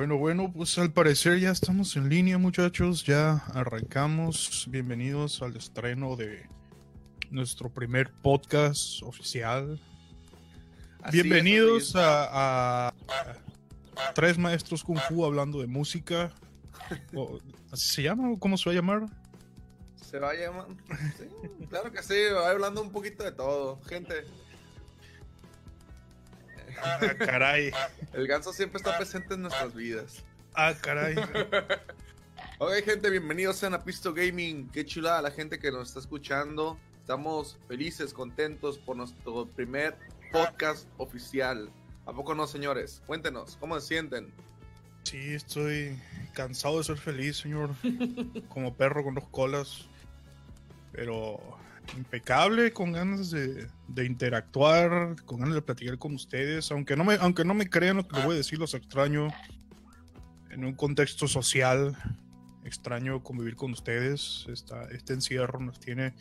Bueno, bueno, pues al parecer ya estamos en línea, muchachos. Ya arrancamos. Bienvenidos al estreno de nuestro primer podcast oficial. Así Bienvenidos es, a, a- a tres maestros Kung Fu hablando de música. O- ¿Así se llama? o ¿Cómo se va a llamar? Se va a llamar. Sí, claro que sí, va hablando un poquito de todo. Gente, Ah, caray. el ganso siempre está presente en nuestras vidas. Ah, caray. Ok, gente, bienvenidos a Pisto Gaming. Qué chulada la gente que nos está escuchando. Estamos felices, contentos por nuestro primer podcast oficial. ¿A poco no, señores? Cuéntenos, ¿cómo se sienten? Sí, estoy cansado de ser feliz, señor. Como perro con dos colas. Pero impecable, con ganas de, de interactuar, con ganas de platicar con ustedes. Aunque no me, aunque no me crean lo que les voy a decir, los extraño en un contexto social. Extraño convivir con ustedes. Esta, este encierro nos tiene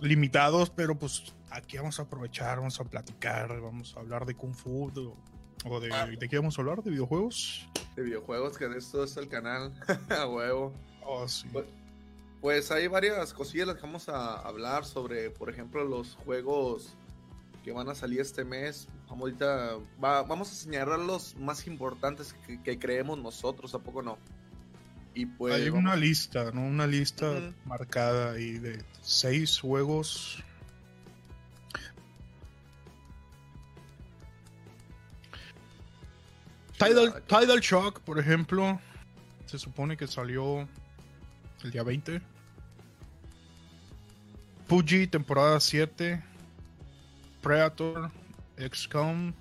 limitados, pero pues aquí vamos a aprovechar, vamos a platicar, vamos a hablar de Kung Fu. de- o de, ¿De qué vamos a hablar? ¿De videojuegos? De videojuegos, que de esto es el canal. a huevo. Oh, sí. Pues- Pues hay varias cosillas las que vamos a hablar sobre, por ejemplo, los juegos que van a salir este mes. Vamos, ahorita, va- vamos a señalar los más importantes que, que creemos nosotros, ¿a poco no? Y pues... Hay vamos- una lista, ¿no? Una lista marcada ahí de seis juegos. Tidal, Tidal Shock, por ejemplo, se supone que salió el día 20. Fuji, temporada 7. Predator, XCOM,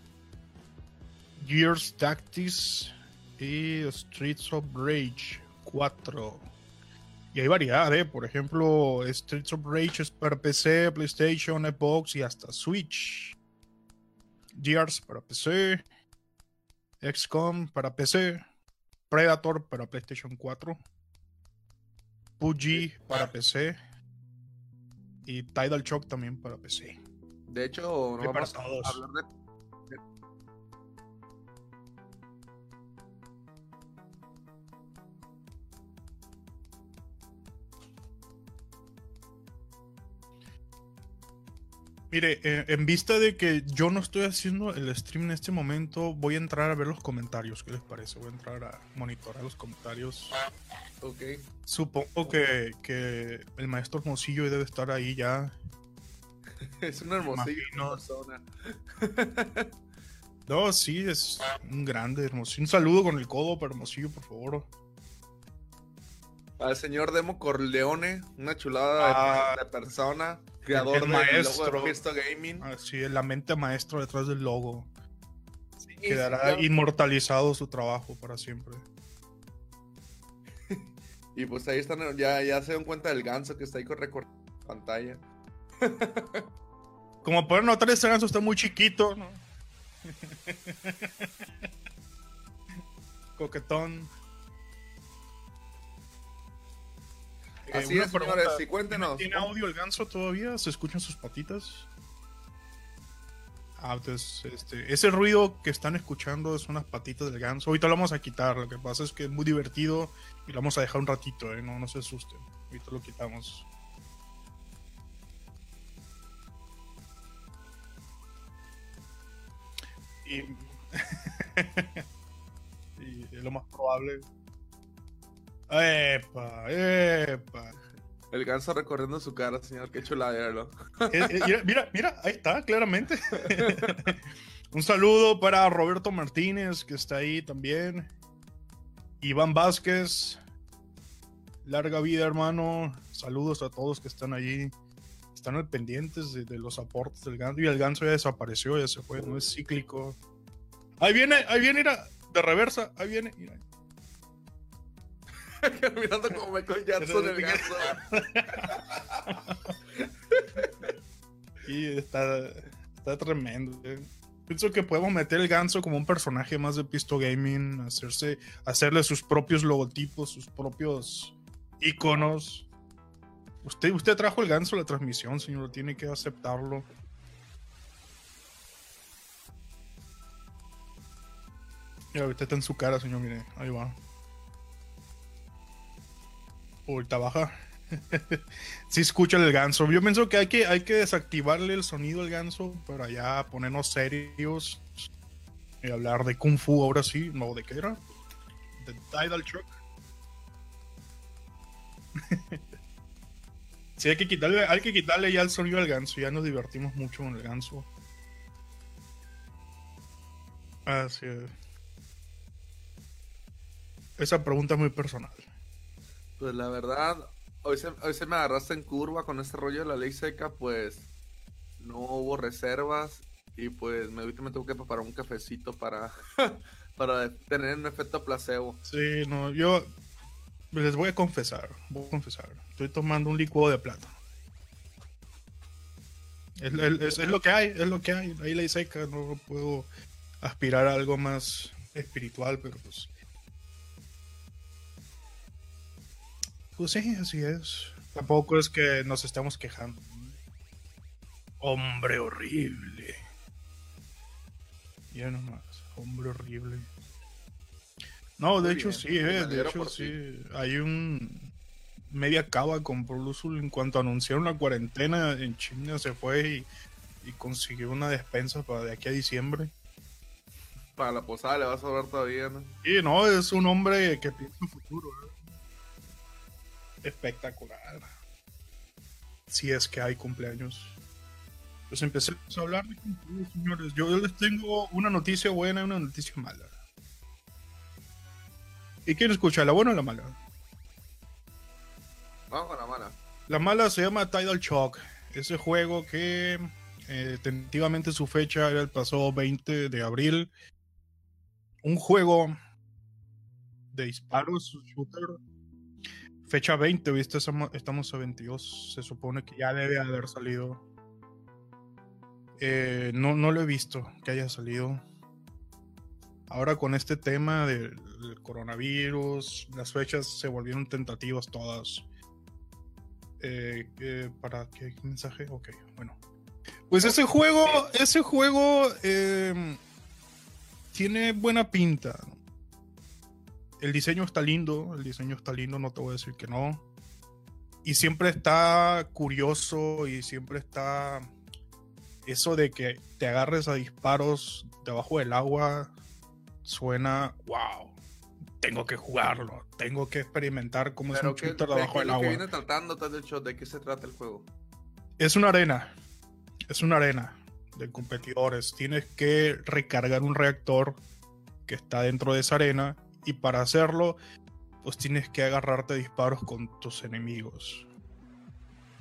Gears Tactics y Streets of Rage 4. Y hay variedad, ¿eh? Por ejemplo, Streets of Rage es para PC, PlayStation, Xbox y hasta Switch. Gears para PC. XCOM para PC. Predator para PlayStation 4. Fuji para PC. Y Tidal Shock también para PC. De hecho, no para vamos a hablar de... Mire, eh, en vista de que yo no estoy haciendo el stream en este momento, voy a entrar a ver los comentarios. ¿Qué les parece? Voy a entrar a monitorar los comentarios. Ok. Supongo que, que el maestro Hermosillo debe estar ahí ya. Es una hermosilla Imagino. persona. No, sí, es un grande Hermosillo. Un saludo con el codo para Hermosillo, por favor. Al señor Demo Corleone, una chulada de- Ah, de, persona, creador del maestro. logo de Pisto Gaming. Así es, la mente maestra detrás del logo. Sí, Quedará sí, inmortalizado su trabajo para siempre. Y pues ahí están, ya, ya se dan cuenta del ganso que está ahí con pantalla. Como pueden notar, este ganso está muy chiquito, ¿no? Coquetón. Así una es, pregunta, señores, y cuéntenos. ¿Tiene audio el ganso todavía? ¿Se escuchan sus patitas? Ah, entonces, este, ese ruido que están escuchando son las patitas del ganso. Ahorita lo vamos a quitar. Lo que pasa es que es muy divertido y lo vamos a dejar un ratito, ¿eh? No, no se asusten. Ahorita lo quitamos. Y, y es lo más probable. ¡Epa! ¡Epa! El ganso recorriendo su cara, señor, qué chulada. Eh, eh, mira, mira, mira, ahí está, claramente. Un saludo para Roberto Martínez, que está ahí también. Iván Vázquez. Larga vida, hermano. Saludos a todos que están allí. Están al pendientes de, de los aportes del ganso. Y el ganso ya desapareció, ya se fue, no es cíclico. Ahí viene, ahí viene, mira, de reversa, ahí viene. mira. Mirando como Michael Jackson el ganso. Y está, está tremendo. eh. Pienso que podemos meter el ganso como un personaje más de Pisto Gaming, hacerse, hacerle sus propios logotipos, sus propios iconos. Usted, usted trajo el ganso a la transmisión, señor, tiene que aceptarlo. Y ahorita está en su cara, señor, mire, ahí va. Ahorita baja. sí escucha el ganso. Yo pienso que hay que, hay que desactivarle el sonido al ganso para ya ponernos serios y hablar de Kung Fu ahora sí. No, ¿de qué era? De Tidal Truck. sí, hay que quitarle, hay que quitarle ya el sonido al ganso. Ya nos divertimos mucho con el ganso. Así es. Esa pregunta es muy personal. Pues la verdad, hoy se, hoy se me agarraste en curva con este rollo de la ley seca, pues no hubo reservas y pues me, me tuve que preparar un cafecito para, para tener un efecto placebo. Sí, no, yo les voy a confesar, voy a confesar, estoy tomando un licuado de plata. Es, es, es, lo que hay, es lo que hay. Ahí ley seca, no puedo aspirar a algo más espiritual, pero pues Pues sí, así es. Tampoco es que nos estemos quejando. Hombre horrible. Ya nomás, hombre horrible. No, de hecho sí, eh, de hecho sí. Hay un media cava con Prolusul en cuanto anunciaron la cuarentena en China se fue y, consiguió una despensa para de aquí a diciembre. Para la posada le va a sobrar todavía, ¿no? Sí, no, es un hombre que piensa en futuro, ¿eh? Espectacular. Si es que hay cumpleaños. Pues empecé a hablar de cumpleaños, señores. Yo les tengo una noticia buena y una noticia mala. ¿Y quién escucha, la buena o la mala? Vamos con la mala. La mala se llama Tidal Shock. Ese juego que eh, tentativamente su fecha era el pasado 20 de abril. Un juego de disparos, shooter, fecha 20, ¿viste? Estamos a 22. Se supone que ya debe haber salido. Eh, no, no lo he visto que haya salido. Ahora con este tema del, coronavirus, las fechas se volvieron tentativas todas. Eh, ¿Para qué mensaje? Ok, bueno. Pues ese juego, ese juego eh, tiene buena pinta el diseño está lindo, el diseño está lindo, no te voy a decir que no. Y siempre está curioso y siempre está eso de que te agarres a disparos debajo del agua. Suena, wow, tengo que jugarlo, tengo que experimentar cómo es un shooter debajo del agua. viene tratando ¿De qué se trata el juego? Es una arena, es una arena de competidores. Tienes que recargar un reactor que está dentro de esa arena y para hacerlo, pues tienes que agarrarte disparos con tus enemigos.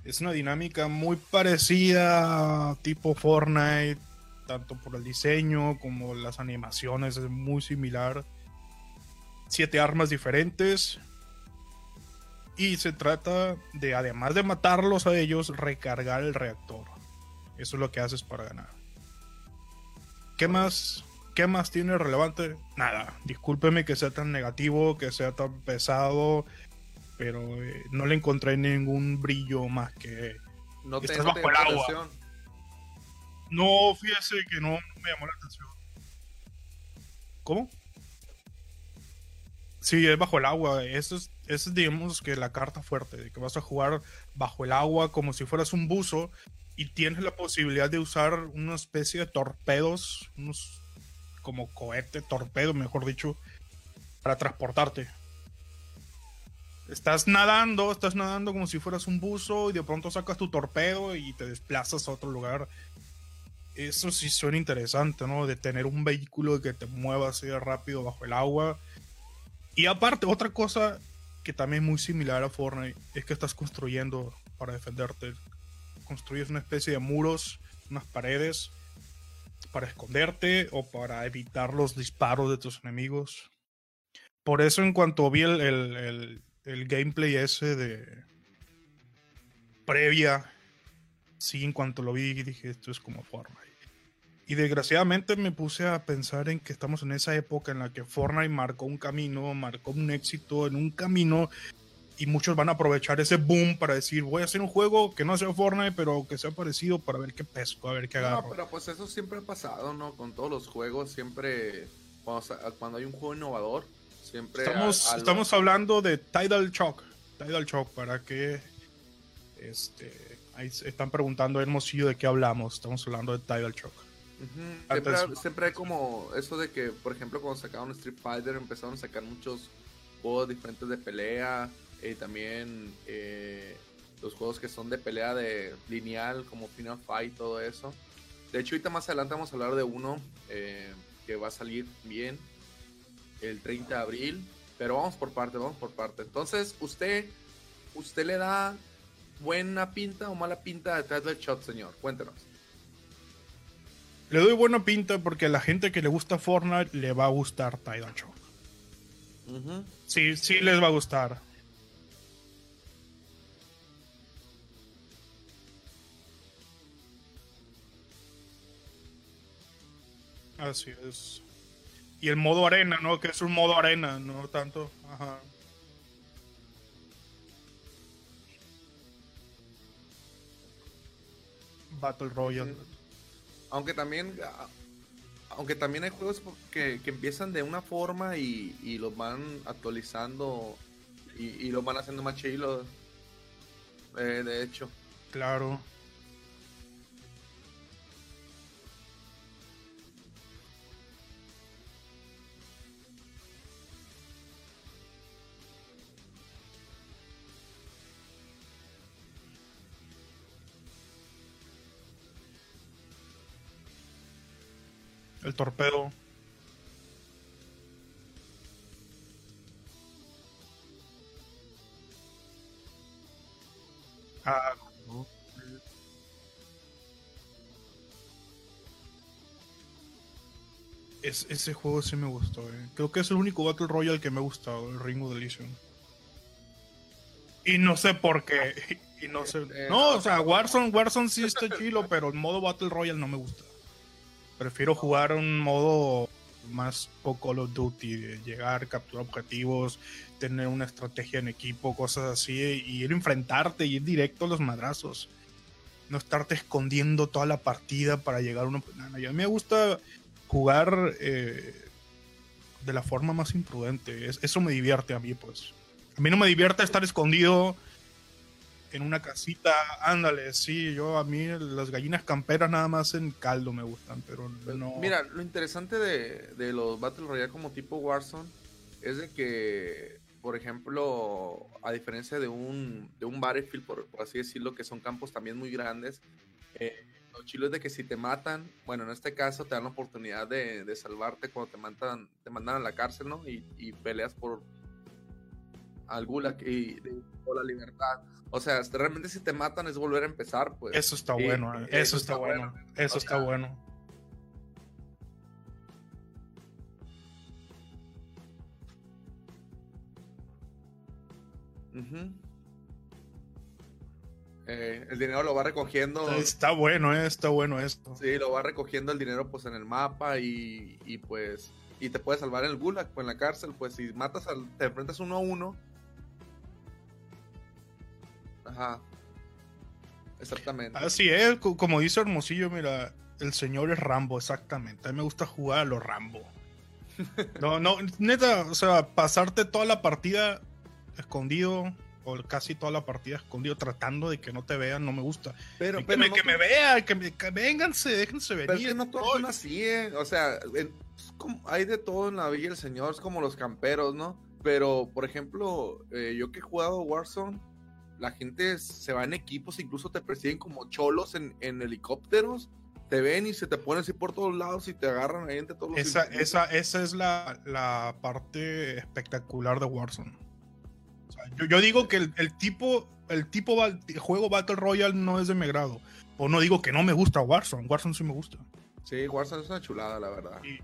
Es una dinámica muy parecida tipo Fortnite, tanto por el diseño como las animaciones, es muy similar. Siete armas diferentes. Y se trata de, además de matarlos a ellos, recargar el reactor. Eso es lo que haces para ganar. ¿Qué más ¿Qué más tiene relevante? Nada. Discúlpeme que sea tan negativo, que sea tan pesado, pero eh, no le encontré ningún brillo más que no estás bajo el agua. No, fíjese que no me llamó la atención. ¿Cómo? Sí, es bajo el agua. Eso es, eso es, digamos, que la carta fuerte, de que vas a jugar bajo el agua como si fueras un buzo y tienes la posibilidad de usar una especie de torpedos, unos como cohete, torpedo, mejor dicho, para transportarte. Estás nadando, estás nadando como si fueras un buzo y de pronto sacas tu torpedo y te desplazas a otro lugar. Eso sí suena interesante, ¿no? De tener un vehículo que te mueva así rápido bajo el agua. Y aparte, otra cosa que también es muy similar a Fortnite es que estás construyendo para defenderte. Construyes una especie de muros, unas paredes para esconderte o para evitar los disparos de tus enemigos. Por eso en cuanto vi el, gameplay ese de previa, sí, en cuanto lo vi dije, esto es como Fortnite. Y desgraciadamente me puse a pensar en que estamos en esa época en la que Fortnite marcó un camino, marcó un éxito en un camino y muchos van a aprovechar ese boom para decir, voy a hacer un juego que no sea Fortnite, pero que sea parecido para ver qué pesco, a ver qué agarro. No, pero pues eso siempre ha pasado, ¿no? Con todos los juegos siempre cuando, hay un juego innovador, siempre... Estamos, estamos hablando de Tidal Shock. Tidal Shock, para que... Este, ahí están preguntando Hermosillo de qué hablamos. Estamos hablando de Tidal Shock. siempre, hay como eso de que, por ejemplo, cuando sacaron Street Fighter empezaron a sacar muchos juegos diferentes de pelea eh, también eh, los juegos que son de pelea de lineal como Final Fight, todo eso. De hecho, ahorita más adelante vamos a hablar de uno eh, que va a salir bien el 30 de abril. Pero vamos por parte, vamos por parte. Entonces, usted, usted le da buena pinta o mala pinta de Title Shot, señor. Cuéntenos. Le doy buena pinta porque a la gente que le gusta Fortnite le va a gustar Tidal Shock. Sí, sí les va a gustar. Así es. Y el modo arena, ¿no? Que es un modo arena, no tanto. Ajá. Battle Royale. Aunque también aunque también hay juegos que, empiezan de una forma y, y los van actualizando y, y los van haciendo más chilos. Eh, de hecho. Claro. El torpedo. Ah, Es, ese juego sí me gustó, eh. Creo que es el único Battle Royale que me ha gustado, el Ring of. Y no sé por qué. Y no sé. Eh, no, o sea, Warzone, Warzone sí está chilo, pero el modo Battle Royale no me gusta. Prefiero jugar un modo más poco Call of Duty, de llegar, capturar objetivos, tener una estrategia en equipo, cosas así, y ir a enfrentarte y ir directo a los madrazos. No estarte escondiendo toda la partida para llegar a una... a mí me gusta jugar eh, de la forma más imprudente. eso me divierte a mí, pues. A mí no me divierte estar escondido en una casita, ándale, sí, yo a mí las gallinas camperas nada más en caldo me gustan, pero no... Mira, lo interesante de, los Battle Royale como tipo Warzone es de que, por ejemplo, a diferencia de un, de un Battlefield, por, así decirlo, que son campos también muy grandes, eh, lo chilo es de que si te matan, bueno, en este caso te dan la oportunidad de, salvarte cuando te mandan, te mandan a la cárcel, ¿no? Y, y peleas por al gulag y, la libertad. O sea, realmente si te matan es volver a empezar, pues. Eso está bueno, eh, eso, está, bueno, eso está bueno. Eh, el dinero lo va recogiendo. Está bueno, eh, está bueno esto. Sí, lo va recogiendo el dinero pues en el mapa y, y pues y te puede salvar en el gulag, pues en la cárcel, pues si matas al, te enfrentas uno a uno, Ajá. Exactamente. Así es, como dice Hermosillo, mira, el señor es Rambo, exactamente. A mí me gusta jugar a los Rambo. No, no, neta, o sea, pasarte toda la partida escondido, o casi toda la partida escondido, tratando de que no te vean, no me gusta. Pero, que, me, que me vean, que, me, vénganse, déjense venir. Pero es no todos son así, ¿eh? O sea, hay de todo en la Villa del Señor, es como los camperos, ¿no? Pero, por ejemplo, eh, yo que he jugado Warzone, la gente se va en equipos, incluso te persiguen como cholos en, helicópteros, te ven y se te ponen así por todos lados y te agarran ahí entre todos los... Esa, esa, esa es la, parte espectacular de Warzone. yo, digo que el, tipo, el tipo juego Battle Royale no es de mi grado. O no digo que no me gusta Warzone, Warzone sí me gusta. Sí, Warzone es una chulada, la verdad. Y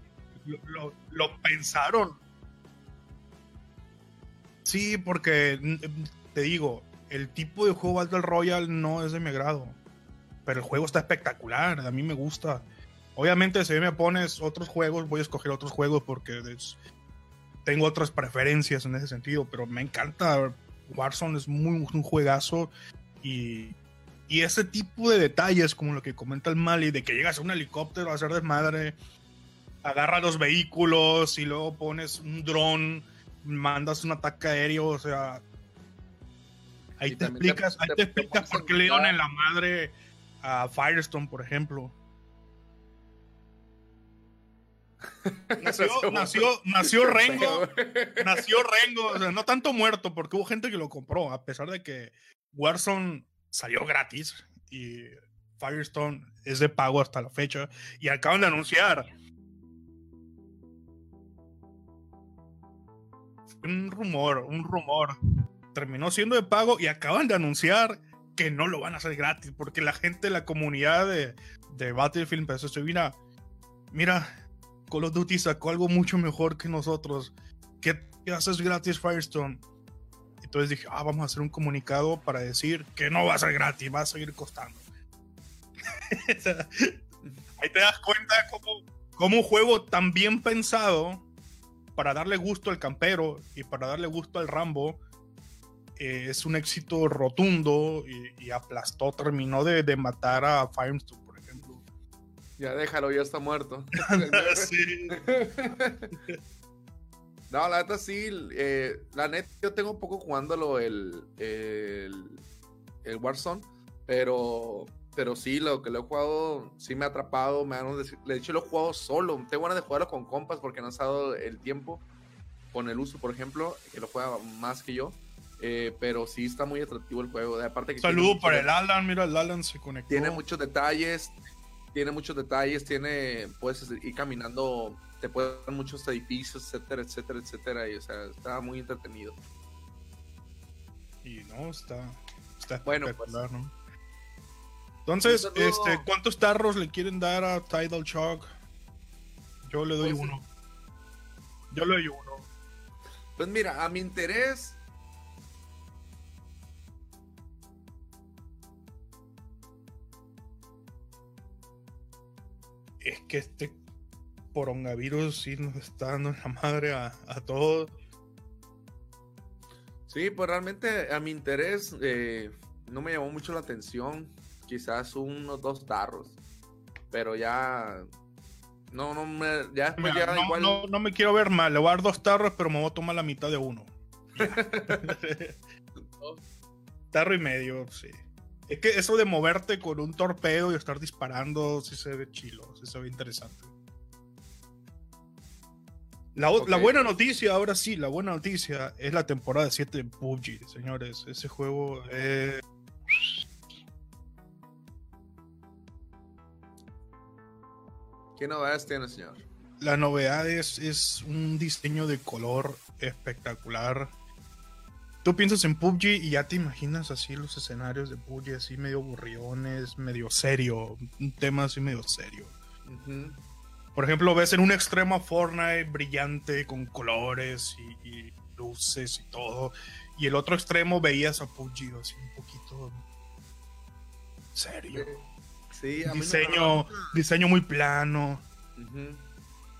lo, lo pensaron. Sí, porque te digo, el tipo de juego Battle Royale no es de mi agrado. Pero el juego está espectacular, a mí me gusta. Obviamente, si me pones otros juegos, voy a escoger otros juegos porque tengo otras preferencias en ese sentido. Pero me encanta. Warzone es muy, un juegazo. Y, y ese tipo de detalles, como lo que comenta el Mali, de que llegas a un helicóptero a hacer desmadre, agarra los vehículos y luego pones un dron, mandas un ataque aéreo, o sea, ahí te explicas, ahí te, explicas por qué le dieron en la madre a Firestone, por ejemplo. Nació, nació, nació Rengo, nació Rengo, o sea, no tanto muerto, porque hubo gente que lo compró, a pesar de que Warzone salió gratis y Firestone es de pago hasta la fecha y acaban de anunciar un rumor, un rumor. Terminó siendo de pago y acaban de anunciar que no lo van a hacer gratis porque la gente, la comunidad de, de Battlefield empezó a mira, mira, Call of Duty sacó algo mucho mejor que nosotros. ¿Qué, haces gratis Firestone? Entonces dije, ah, vamos a hacer un comunicado para decir que no va a ser gratis, va a seguir costando. ahí te das cuenta cómo, cómo un juego tan bien pensado para darle gusto al campero y para darle gusto al Rambo eh, es un éxito rotundo y, aplastó, terminó de, de matar a Firestone ya déjalo, ya está muerto. no, la neta sí. Eh, la neta, yo tengo un poco jugándolo el, el, el Warzone, pero, pero sí, lo que lo he jugado sí me ha atrapado. Me han, de hecho, lo he jugado solo. Tengo ganas de jugarlo con compas porque no ha dado el tiempo. Con el uso, por ejemplo, que lo juega más que yo. Eh, pero sí está muy atractivo el juego. Aparte que Saludo para el Alan, mira, el Alan se conectó. Tiene muchos detalles, tiene muchos detalles, tiene, puedes ir caminando, te pueden dar muchos edificios, etcétera, etcétera, etcétera, y o sea, está muy entretenido. Y no, está, está bueno, pues, ¿no? Entonces, este, ¿cuántos tarros le quieren dar a Tidal Shock? Yo le doy pues, uno. Yo le doy uno. Pues mira, a mi interés, es que este coronavirus sí nos está dando la madre a, todos. Sí, pues realmente a mi interés eh, no me llamó mucho la atención. Quizás unos dos tarros. Pero ya. No, no me. Ya después no, igual... no, me quiero ver mal. Le voy a dar dos tarros, pero me voy a tomar la mitad de uno. Tarro y medio, sí. Es que eso de moverte con un torpedo y estar disparando, sí se ve chilo, sí se ve interesante. La, buena noticia, ahora sí, la buena noticia es la temporada 7 de PUBG, señores. Ese juego es... ¿Qué novedades tiene, señor? La novedad es un diseño de color espectacular tú piensas en PUBG y ya te imaginas así los escenarios de PUBG, así medio aburriones, medio serio, un tema así medio serio. Por ejemplo, ves en un extremo Fortnite brillante con colores y, luces y todo, y el otro extremo veías a PUBG así un poquito serio. Sí, diseño, diseño muy plano.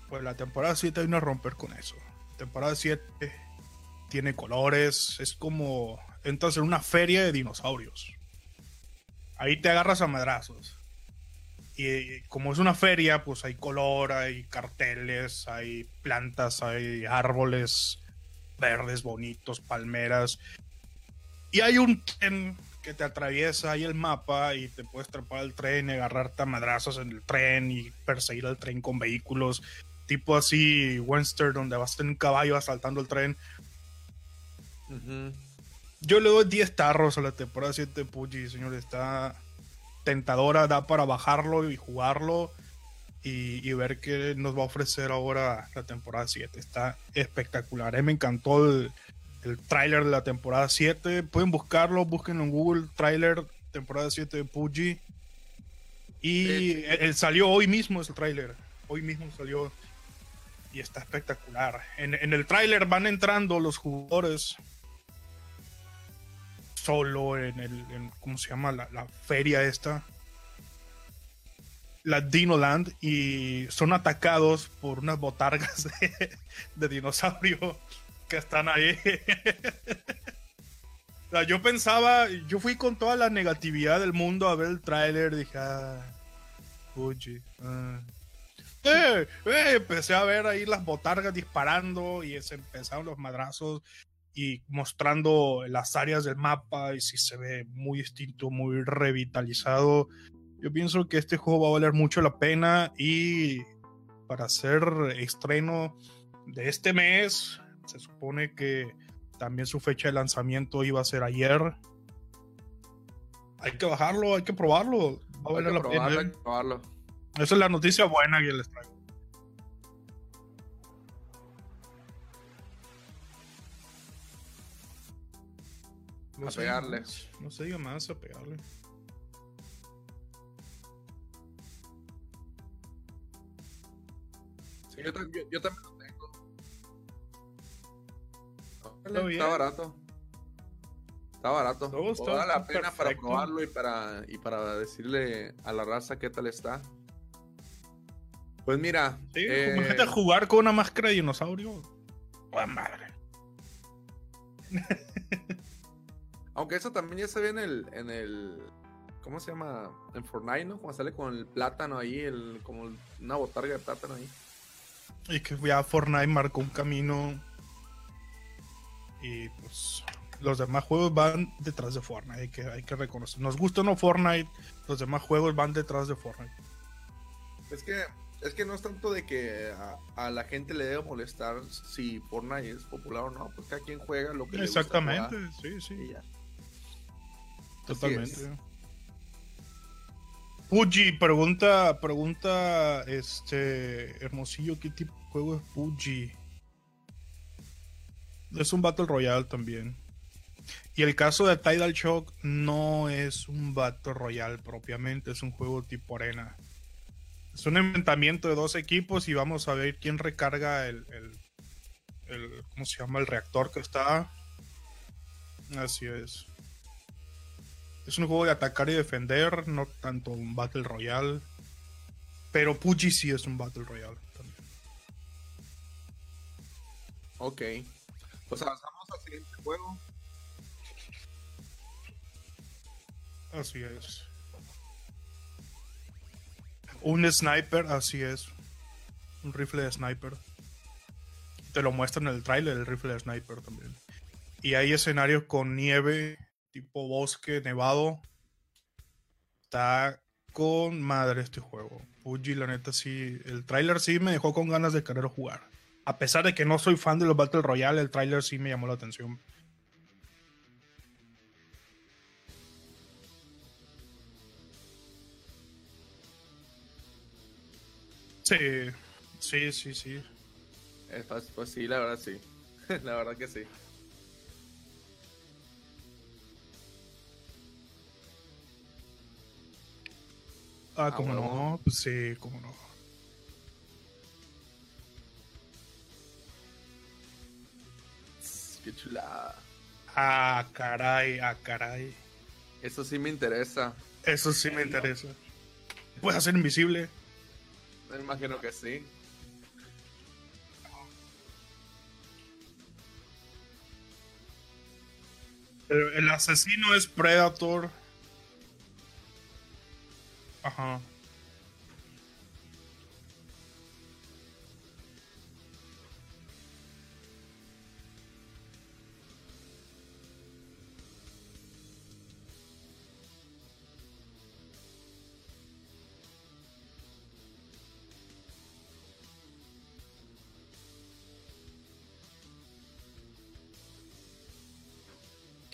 Pues la temporada 7 hay una romper con eso. Temporada 7 tiene colores, es como entras en una feria de dinosaurios. Ahí te agarras a madrazos. Y como es una feria, pues hay color, hay carteles, hay plantas, hay árboles verdes bonitos, palmeras. Y hay un tren que te atraviesa ahí el mapa y te puedes trepar al tren y agarrarte a madrazos en el tren y perseguir al tren con vehículos. Tipo así, Western, donde vas en un caballo asaltando el tren. Yo le doy 10 tarros a la temporada 7 de Puji, señor. Está tentadora, da para bajarlo y jugarlo y, ver qué nos va a ofrecer ahora la temporada 7. Está espectacular. A me encantó el, el tráiler de la temporada 7. Pueden buscarlo, búsquenlo en Google, tráiler temporada 7 de Puji. Y el, salió hoy mismo ese tráiler. Hoy mismo salió y está espectacular. En, en el tráiler van entrando los jugadores solo en el, ¿cómo se llama? La, feria esta. La Dinoland y son atacados por unas botargas de, dinosaurio que están ahí. yo pensaba, yo fui con toda la negatividad del mundo a ver el tráiler, dije, ah, ah". Eh, eh, empecé a ver ahí las botargas disparando y se empezaron los madrazos y mostrando las áreas del mapa y si se ve muy distinto, muy revitalizado. Yo pienso que este juego va a valer mucho la pena y para hacer estreno de este mes, se supone que también su fecha de lanzamiento iba a ser ayer. Hay que bajarlo, hay que probarlo. Va a valer la pena. ¿eh? probarlo. Esa es la noticia buena que les traigo. No a pegarle. no se diga más, a pegarle. Sí, yo, también lo tengo. está barato. Está barato. Todo vale la pena para probarlo y para, y para decirle a la raza qué tal está. Pues mira. Sí, eh... jugar con una máscara de dinosaurio. ¡Oh, madre! Aunque eso también ya se ve en el, en el. ¿Cómo se llama? En Fortnite, ¿no? Cuando sale con el plátano ahí, el, como una botarga de plátano ahí. Y que ya Fortnite marcó un camino. Y pues. Los demás juegos van detrás de Fortnite, hay que, hay que reconocer. Nos gusta o no Fortnite, los demás juegos van detrás de Fortnite. Es que es que no es tanto de que a, la gente le debe molestar si Fortnite es popular o no, pues cada quien juega lo que Exactamente, le gusta sí, sí. Totalmente. Puji, pregunta, pregunta, este, Hermosillo, ¿qué tipo de juego es Puji? Es un Battle Royale también. Y el caso de Tidal Shock no es un Battle Royale propiamente, es un juego tipo arena. Es un inventamiento de dos equipos y vamos a ver quién recarga el, el, ¿cómo se llama? El reactor que está. Así es. Es un juego de atacar y defender, no tanto un Battle Royale. Pero Puji sí es un Battle Royale también. Ok. Pues avanzamos al siguiente juego. Así es. Un sniper, así es. Un rifle de sniper. Te lo muestran en el trailer, el rifle de sniper también. Y hay escenarios con nieve, tipo bosque, nevado. Está con madre este juego. Fuji, la neta, sí. El trailer sí me dejó con ganas de querer jugar. A pesar de que no soy fan de los Battle Royale, el trailer sí me llamó la atención. Sí, sí, sí, sí. Pues, pues, sí, la verdad sí. la verdad que sí. Ah, como no, pues sí, como no. Qué chulada. Ah, caray, ah, caray. Eso sí me interesa. Eso sí me interesa. Puedes hacer invisible. Me imagino que sí. El asesino es Predator. Ajá.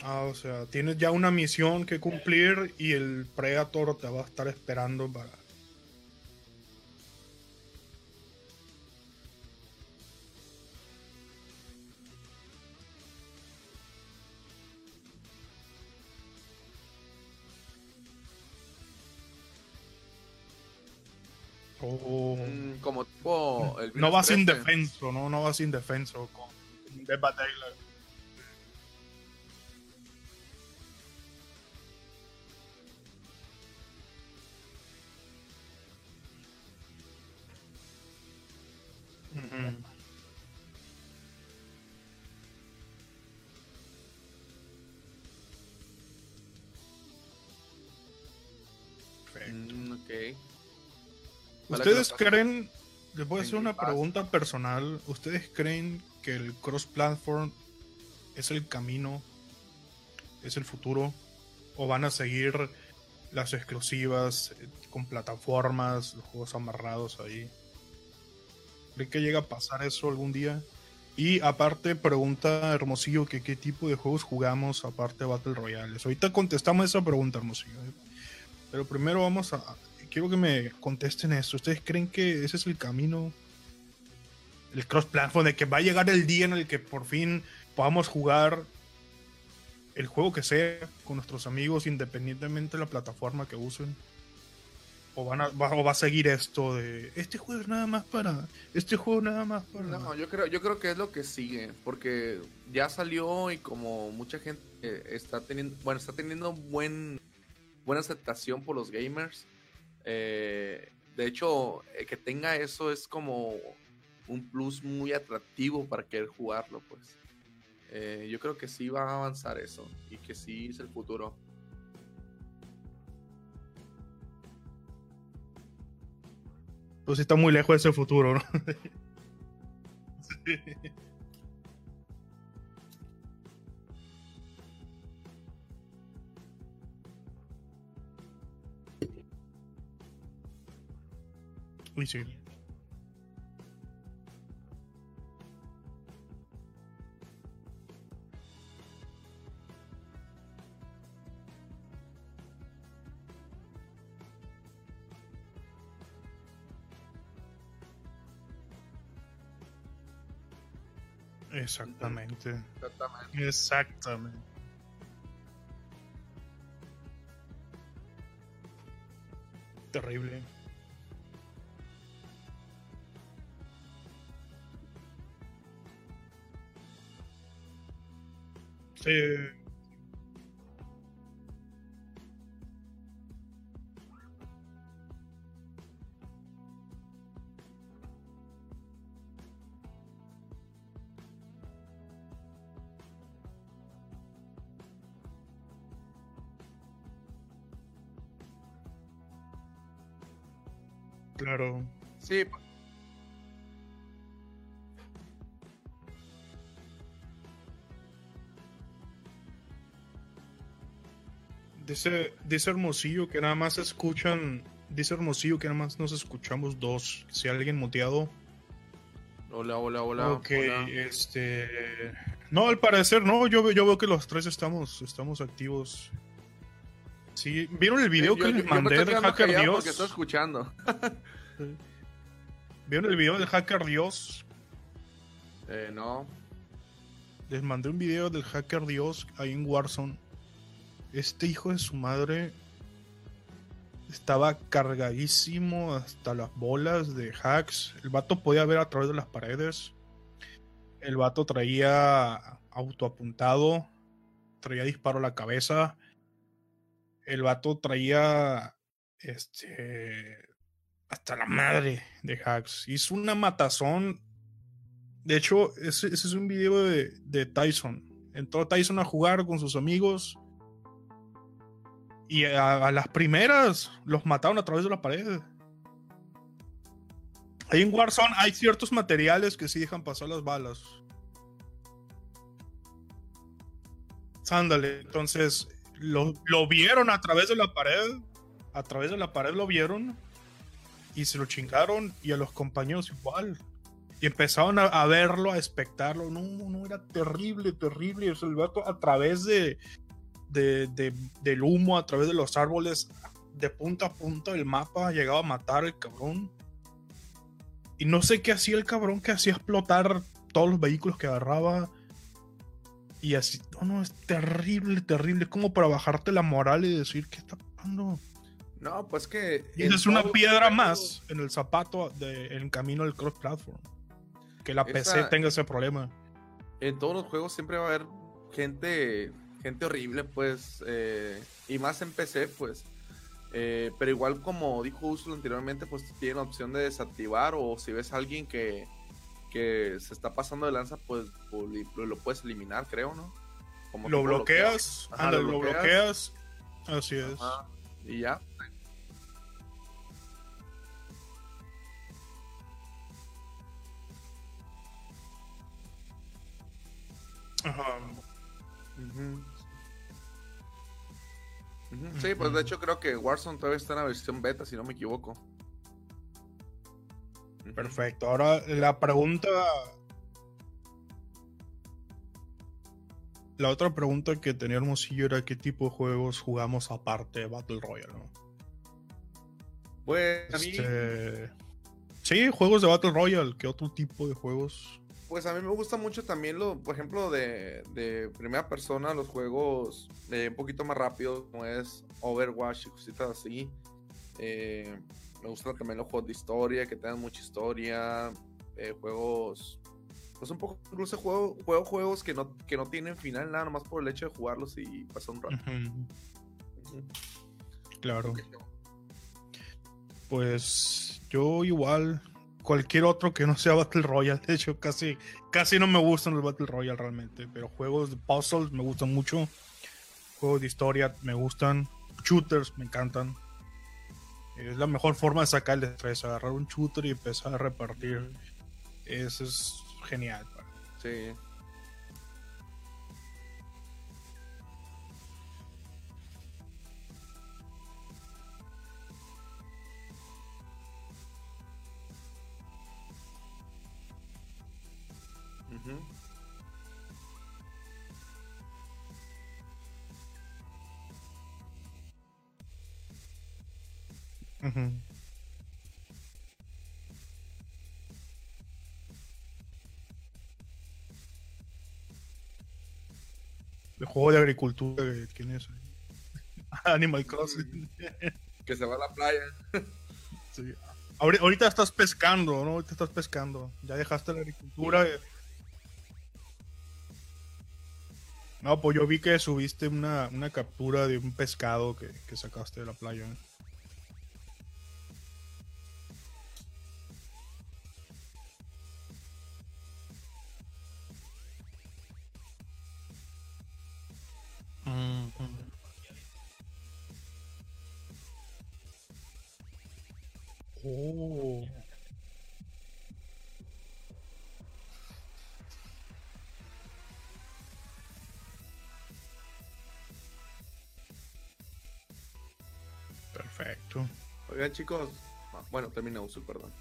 Ah, o sea, tienes ya una misión que cumplir y el Predator te va a estar esperando para. Oh. Mm, como tipo. no vas indefenso, no, no vas indefenso con Dead ¿Ustedes creen, Les voy a hacer una pregunta personal. ¿Ustedes creen que el cross-platform es el camino? ¿Es el futuro? ¿O van a seguir las exclusivas eh, con plataformas, los juegos amarrados ahí? ¿Creen que llega a pasar eso algún día? Y aparte, pregunta Hermosillo que qué tipo de juegos jugamos aparte de Battle Royales. Ahorita contestamos esa pregunta, Hermosillo. ¿eh? Pero primero vamos a... Quiero que me contesten esto. ¿Ustedes creen que ese es el camino? El cross-platform, de que va a llegar el día en el que por fin podamos jugar el juego que sea con nuestros amigos independientemente de la plataforma que usen. O, van a, va, o va a seguir esto de este juego es nada más para este juego nada más para No, yo creo, yo creo que es lo que sigue, porque ya salió y como mucha gente eh, está teniendo, bueno, está teniendo buen, buena aceptación por los gamers. Eh, de hecho, eh, que tenga eso es como un plus muy atractivo para querer jugarlo, pues. Eh, yo creo que sí va a avanzar eso y que sí es el futuro. pues está muy lejos de ese futuro ¿no? Sí. Sí. Exactamente. Exactamente. Exactamente. Terrible. Claro. Sí, Dice, dice Hermosillo que nada más escuchan. Dice Hermosillo que nada más nos escuchamos dos. Si alguien muteado. hola, hola, hola. ok, hola. este. No, al parecer no. Yo, veo- yo veo que los tres estamos, estamos activos. Sí, ¿vieron el video Eh, que yo- les mandé del Hacker Dios? Porque estoy escuchando. ¿Vieron el video del Hacker Dios? Eh, no. Les mandé un video del Hacker Dios ahí en Warzone. Este hijo de su madre estaba cargadísimo hasta las bolas de hacks. El vato podía ver a través de las paredes. El vato traía autoapuntado. Traía disparo a la cabeza. El vato traía este hasta la madre de hacks. Hizo una matazón de hecho, ese, es un video de, de Tyson. Entró Tyson a jugar con sus amigos. Y a, las primeras los mataron a través de la pared. Ahí en Warzone hay ciertos materiales que sí dejan pasar las balas. Ándale, entonces lo, lo vieron a través de la pared. A través de la pared lo vieron. Y se lo chingaron. Y a los compañeros igual. Y empezaron a, verlo, a espectarlo. No, no, era terrible, terrible. O el vato a través de, de- de- del humo, a través de los árboles, de punta a punta del mapa, llegaba a matar al cabrón. Y no sé qué hacía el cabrón que hacía explotar todos los vehículos que agarraba. Y así, no, no, es terrible, terrible. Como para bajarte la moral y decir, ¿qué está pasando? No, pues que. Y es una piedra más en el zapato de, en camino del cross-platform. Que la PC tenga ese problema. En todos los juegos siempre va a haber gente gente horrible, pues, eh, y más en PC, pues. Eh, pero igual como dijo Usul anteriormente, pues tienen la opción de desactivar o si ves a alguien que, que se está pasando de lanza, pues, pues lo, puedes eliminar, creo, ¿no? Lo bloqueas, lo bloqueas. Así es. Y ya. Ajá. Uh. Sí, pues de hecho creo que Warzone todavía está en la versión beta, si no me equivoco. Perfecto. Ahora la pregunta. La otra pregunta que tenía Hermosillo era qué tipo de juegos jugamos aparte de Battle Royale, ¿no? Pues a mí, Este, Sí, juegos de Battle Royale. ¿Qué otro tipo de juegos? Pues a mí me gusta mucho también lo, por ejemplo, de, de primera persona, los juegos eh, un poquito más rápidos, como es Overwatch y cositas así. Eh, me gustan también los juegos de historia, que tengan mucha historia. eh, juegos, pues un poco, incluso juego, juego juegos que no, que no tienen final, nada más por el hecho de jugarlos y pasar un rato. Claro. Pues yo igual, cualquier otro que no sea Battle Royale, de hecho casi, casi no me gustan los Battle Royale realmente, pero juegos de puzzles me gustan mucho, juegos de historia me gustan, shooters me encantan. Es la mejor forma de sacar el estrés, agarrar un shooter y empezar a repartir. Eso es genial. Sí. El juego de agricultura, ¿quién es? Animal Crossing. Que se va a la playa. Sí. Ahori- Ahorita estás pescando, ¿no? Ahorita estás pescando. Ya dejaste la agricultura. No, pues yo vi que subiste una, una captura de un pescado que, que sacaste de la playa. ¿eh? Oh. Perfecto. Oigan, chicos. Bueno, termina Usul, perdón.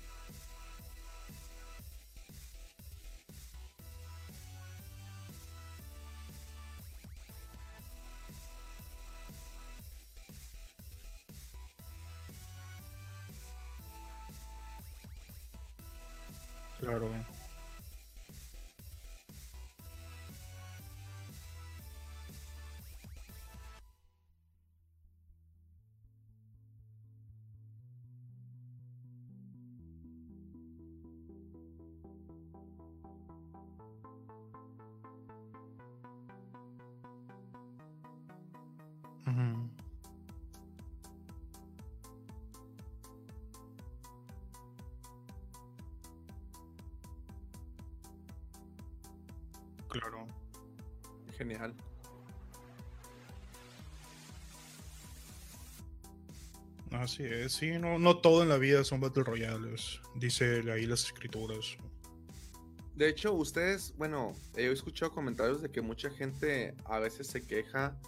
Es, sí, no, no todo en la vida son Battle Royales, dice ahí las escrituras. De hecho, ustedes, bueno, he escuchado comentarios de que mucha gente a veces se queja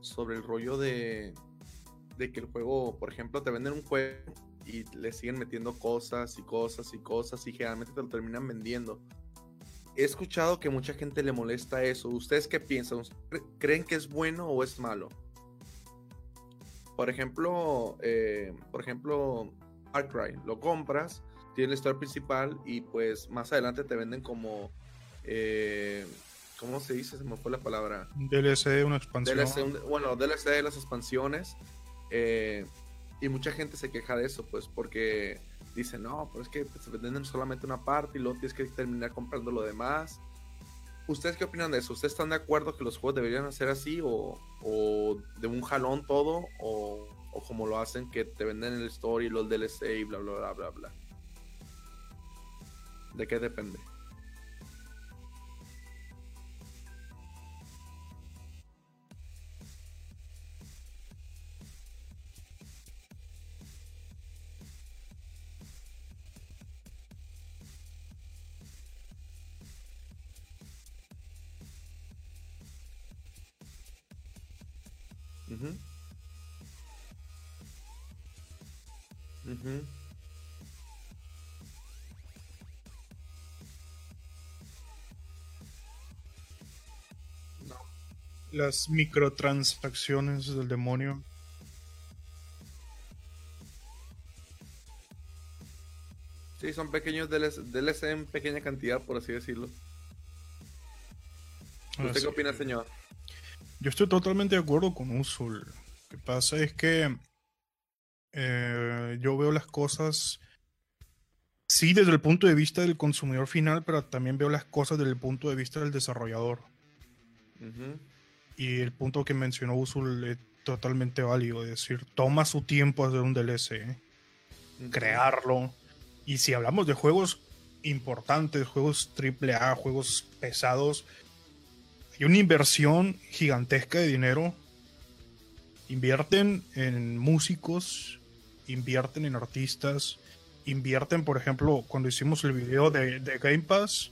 sobre el rollo de, de que el juego, por ejemplo, te venden un juego y le siguen metiendo cosas y cosas y cosas y generalmente te lo terminan vendiendo. He escuchado que mucha gente le molesta eso. ¿Ustedes qué piensan? ¿Cre- ¿Creen que es bueno o es malo? Por ejemplo, eh, por ejemplo, Far Cry, lo compras, tiene la historia principal y pues más adelante te venden como, eh, ¿cómo se dice? Se me fue la palabra. DLC, una expansión. DLC, un- bueno, DLC de las expansiones. eh, y mucha gente se queja de eso, pues, porque dicen, no, pero es que se venden solamente una parte y luego tienes que terminar comprando lo demás. ¿Ustedes qué opinan de eso? ¿Ustedes están de acuerdo que los juegos deberían ser así o, o de un jalón todo? O, o como lo hacen que te venden el story, los DLC y bla, bla, bla, bla, bla? ¿De qué depende? Las microtransacciones del demonio. Sí, son pequeños DLC, DLC en pequeña cantidad, por así decirlo. ¿Usted qué opina, señor? Yo estoy totalmente de acuerdo con Usul. Lo que pasa es que eh, yo veo las cosas, sí, desde el punto de vista del consumidor final, pero también veo las cosas desde el punto de vista del desarrollador. Y el punto que mencionó Usul es totalmente válido. Es decir, toma su tiempo hacer un DLC, ¿eh? Crearlo. Y si hablamos de juegos importantes, juegos AAA, juegos pesados, hay una inversión gigantesca de dinero. Invierten en músicos, invierten en artistas, invierten, por ejemplo, cuando hicimos el video de, de Game Pass,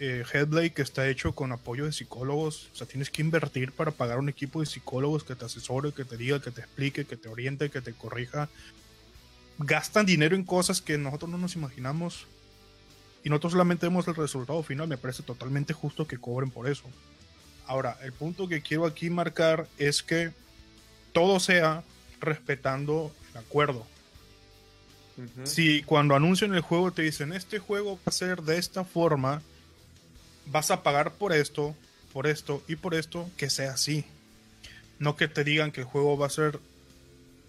eh, Headblade, que está hecho con apoyo de psicólogos. O sea, tienes que invertir para pagar un equipo de psicólogos que te asesore, que te diga, que te explique, que te oriente, que te corrija. Gastan dinero en cosas que nosotros no nos imaginamos. Y nosotros solamente vemos el resultado final. Me parece totalmente justo que cobren por eso. Ahora, el punto que quiero aquí marcar es que todo sea respetando el acuerdo. Ujú. Si cuando anuncian el juego te dicen, este juego va a ser de esta forma, vas a pagar por esto, por esto y por esto, que sea así. No que te digan que el juego va a ser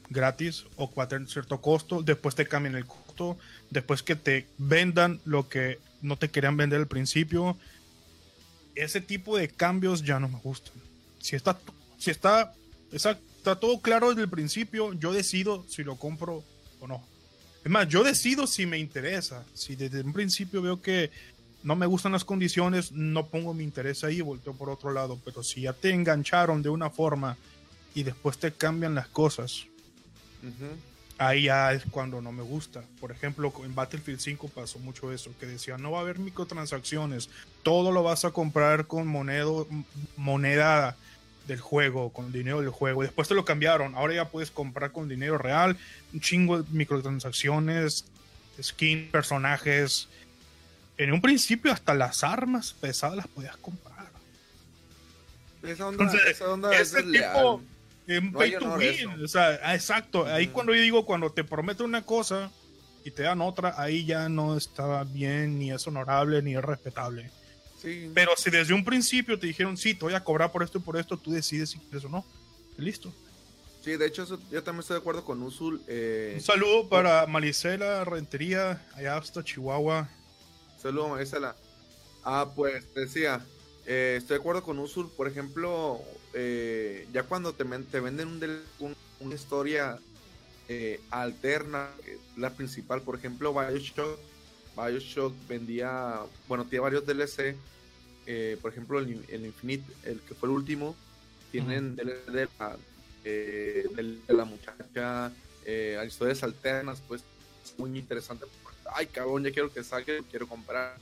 gratis o va a cierto costo, después te cambien el costo, después que te vendan lo que no te querían vender al principio. Ese tipo de cambios ya no me gustan. Si está, si está, está todo claro desde el principio, yo decido si lo compro o no. Es más, yo decido si me interesa. Si desde un principio veo que no me gustan las condiciones, no pongo mi interés ahí volteo por otro lado. Pero si ya te engancharon de una forma y después te cambian las cosas, ahí ya es cuando no me gusta. Por ejemplo, en Battlefield 5 pasó mucho eso, que decían, no va a haber microtransacciones, todo lo vas a comprar con monedo- moneda del juego, con dinero del juego. Y después te lo cambiaron, ahora ya puedes comprar con dinero real, un chingo de microtransacciones, skin, personajes. En un principio hasta las armas pesadas las podías comprar. Esa onda, Entonces, esa onda es ese desleal. tipo- En No pay hay to honor win. eso. O sea, exacto. Ahí cuando yo digo, cuando te prometen una cosa y te dan otra, ahí ya no está bien, ni es honorable, ni es respetable. Sí. Pero si desde un principio te dijeron, sí, te voy a cobrar por esto y por esto, tú decides si quieres o no. Listo. Sí, de hecho, eso- yo también estoy de acuerdo con Usul. eh, Un saludo para Malicela Rentería, allá hasta Chihuahua. Saludos, Marisela. Ah, pues decía, eh, estoy de acuerdo con Usul. Por ejemplo, eh, ya cuando te, te venden un una historia eh, alterna, la principal, por ejemplo, Bioshock. Bioshock vendía, bueno, tiene varios DLC. eh, por ejemplo, el, el Infinite, el que fue el último, tienen DLC de la, de la muchacha, historias alternas, pues es muy interesante. Ay, cabrón, ya quiero que salga, quiero comprar.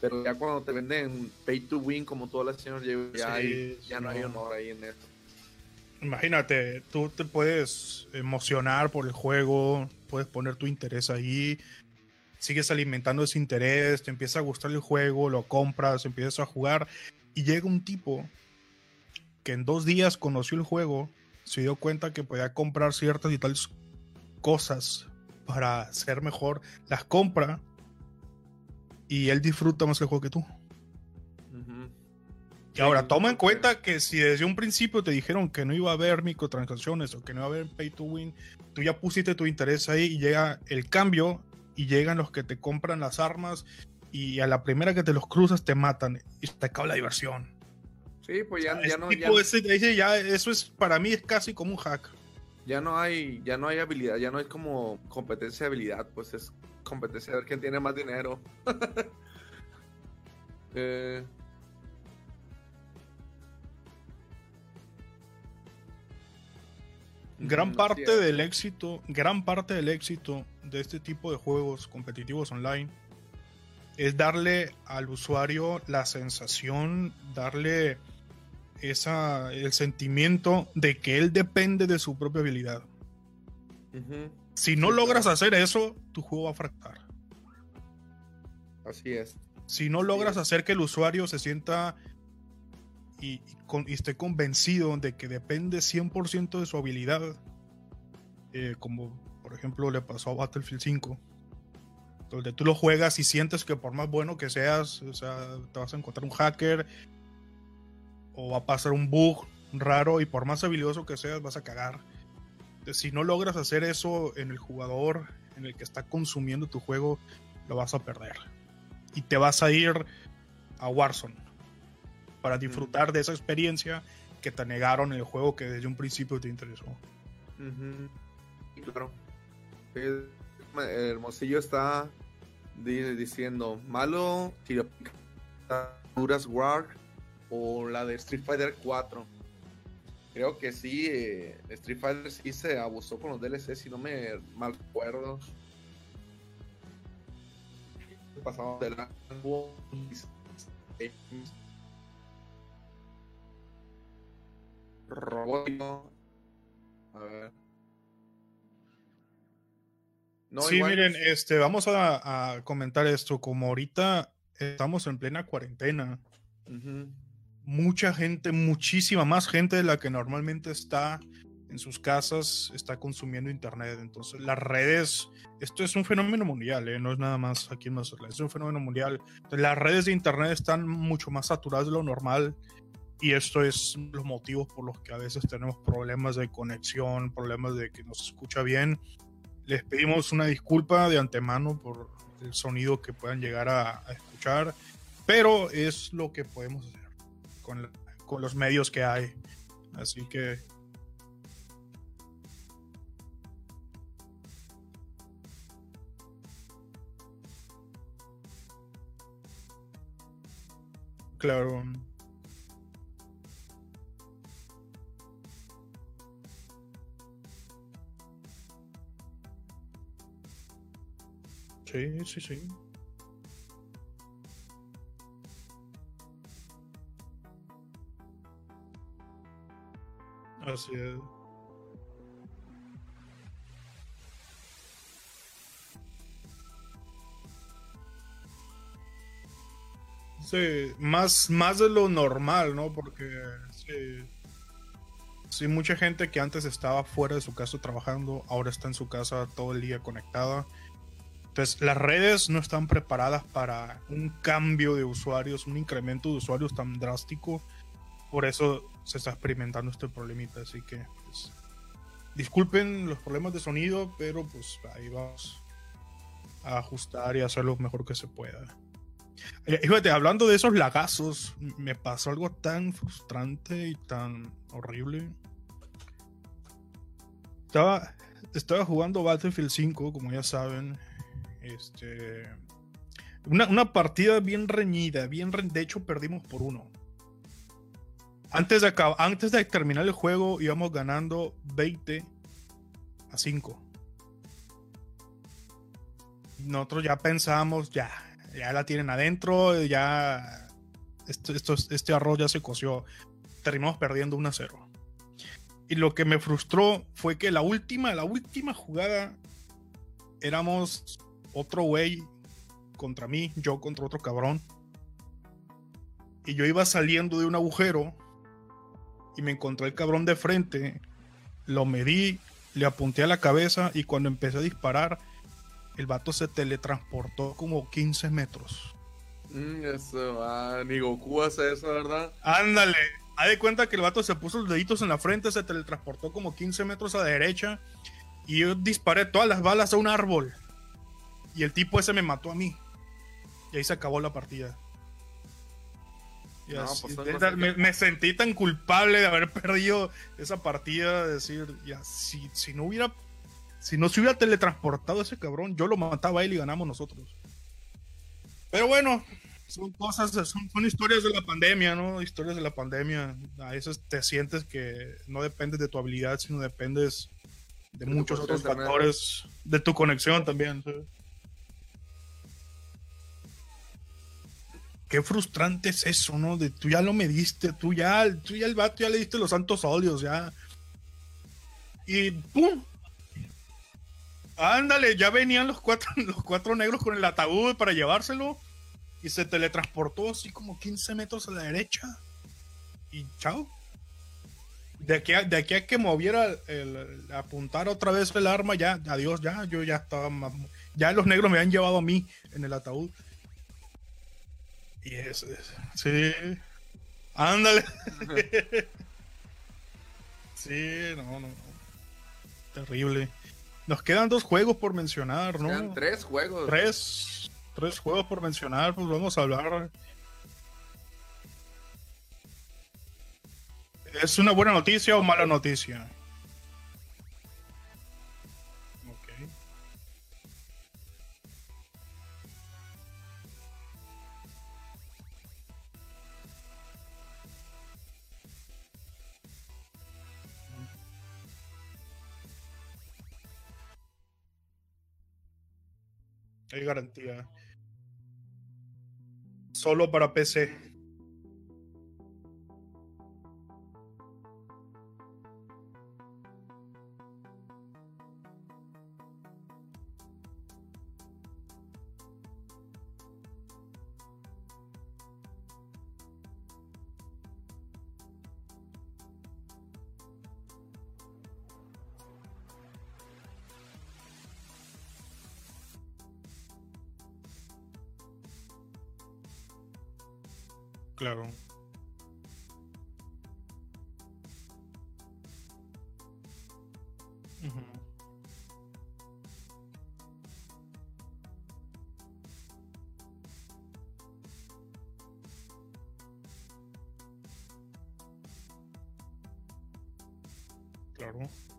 Pero ya cuando te venden pay to win, como todas las señoras, ya, Sí, hay- ya no, hay no. honor ahí en eso. Imagínate, tú te puedes emocionar por el juego, puedes poner tu interés ahí, sigues alimentando ese interés, te empieza a gustar el juego, lo compras, empiezas a jugar y llega un tipo que en dos días conoció el juego, se dio cuenta que podía comprar ciertas y tales cosas para ser mejor, las compra y él disfruta más el juego que tú. Y ahora, toma en cuenta que si desde un principio te dijeron que no iba a haber microtransacciones o que no iba a haber pay to win, tú ya pusiste tu interés ahí y llega el cambio y llegan los que te compran las armas y a la primera que te los cruzas te matan y te acaba la diversión. Sí, pues ya, O sea, ya ese no, tipo, ya, ese- ese ya- eso es para mí es casi como un hack. Ya no hay, ya no hay habilidad, ya no hay como competencia de habilidad, pues es competencia de ver quién tiene más dinero. Eh, Gran parte del éxito, gran parte del éxito de este tipo de juegos competitivos online es darle al usuario la sensación, darle esa, el sentimiento de que él depende de su propia habilidad. Si no logras hacer eso, tu juego va a fractar. Así es. Si no logras hacer que el usuario se sienta y, esté convencido de que depende 100% de su habilidad, eh, como por ejemplo le pasó a Battlefield 5, donde tú lo juegas y sientes que por más bueno que seas, o sea, te vas a encontrar un hacker o va a pasar un bug raro y por más habilidoso que seas vas a cagar. Si no logras hacer eso en el jugador en el que está consumiendo tu juego, lo vas a perder. Y te vas a ir a Warzone para disfrutar de esa experiencia que te negaron en el juego que desde un principio te interesó. Claro. El Hermosillo está diciendo malo Duras War o la de Street Fighter 4. Creo que sí, eh, Street Fighter sí se abusó con los DLC, si no me mal recuerdo. Pasamos de la Robot. A ver. sí, miren, este, vamos a, comentar esto. Como ahorita estamos en plena cuarentena, mucha gente, muchísima más gente de la que normalmente está en sus casas está consumiendo internet. Entonces, las redes, esto es un fenómeno mundial, ¿eh? no es nada más aquí en Mazatlán, es un fenómeno mundial. las redes de internet están mucho más saturadas de lo normal y esto es los motivos por los que a veces tenemos problemas de conexión, problemas de que nos escucha bien les pedimos una disculpa de antemano por el sonido que puedan llegar a, escuchar, pero es lo que podemos hacer con, con los medios que hay. Así que Claro. Sí, sí, sí. Así es. Sí, más, más de lo normal, ¿no? Porque sí, sí, mucha gente que antes estaba fuera de su casa trabajando, ahora está en su casa todo el día conectada entonces, las redes no están preparadas para un cambio de usuarios, un incremento de usuarios tan drástico. Por eso se está experimentando este problemita. Así que, pues, disculpen los problemas de sonido, pero pues ahí vamos a ajustar y hacer lo mejor que se pueda. Eh, hablando de esos lagazos, me pasó algo tan frustrante y tan horrible. Estaba, estaba jugando Battlefield 5, como ya saben, este, una, partida bien reñida, bien de hecho perdimos por uno. Antes de, antes de terminar el juego íbamos ganando 20 a 5. Nosotros ya pensamos, ya, ya la tienen adentro, ya esto, este arroz ya se coció. Terminamos perdiendo 1 a 0. Y lo que me frustró fue que la última, la última jugada éramos otro güey contra mí, yo contra otro cabrón. Y yo iba saliendo de un agujero y me encontré el cabrón de frente, lo medí, le apunté a la cabeza y cuando empecé a disparar, el vato se teletransportó como 15 metros. Mm, eso, ah, ni Goku hace eso, ¿verdad? Ándale, haz de cuenta que el vato se puso los deditos en la frente, se teletransportó como 15 metros a la derecha y yo disparé todas las balas a un árbol. Y el tipo ese me mató a mí. Y ahí se acabó la partida. Pues, me, sentí tan culpable de haber perdido esa partida. De decir, ya, si, si no hubiera. Si no se hubiera teletransportado ese cabrón, yo lo mataba a él y ganamos nosotros. Pero bueno, son cosas, son, son, historias de la pandemia, ¿no? Historias de la pandemia. A veces te sientes que no dependes de tu habilidad, sino dependes de, muchos otros factores, de tu conexión también. Qué frustrante es eso, ¿no? De tú ya lo mediste, tú ya, tú ya el vato ya le diste los santos óleos, ya. Y ¡pum! Ándale, ya venían los cuatro, los cuatro negros con el ataúd para llevárselo. Y se teletransportó así como 15 metros a la derecha. Y chao. De aquí a, de aquí a que moviera el, apuntar otra vez el arma, ya, adiós, ya, yo ya estaba ya los negros me han llevado a mí en el ataúd. Y eso, sí. Ándale. sí, no, no. Terrible. Nos quedan dos juegos por mencionar, ¿no? Quedan tres juegos. Tres, tres juegos por mencionar, pues vamos a hablar. ¿Es una buena noticia o mala noticia? Hay garantía. Solo para PC. Claro. Claro.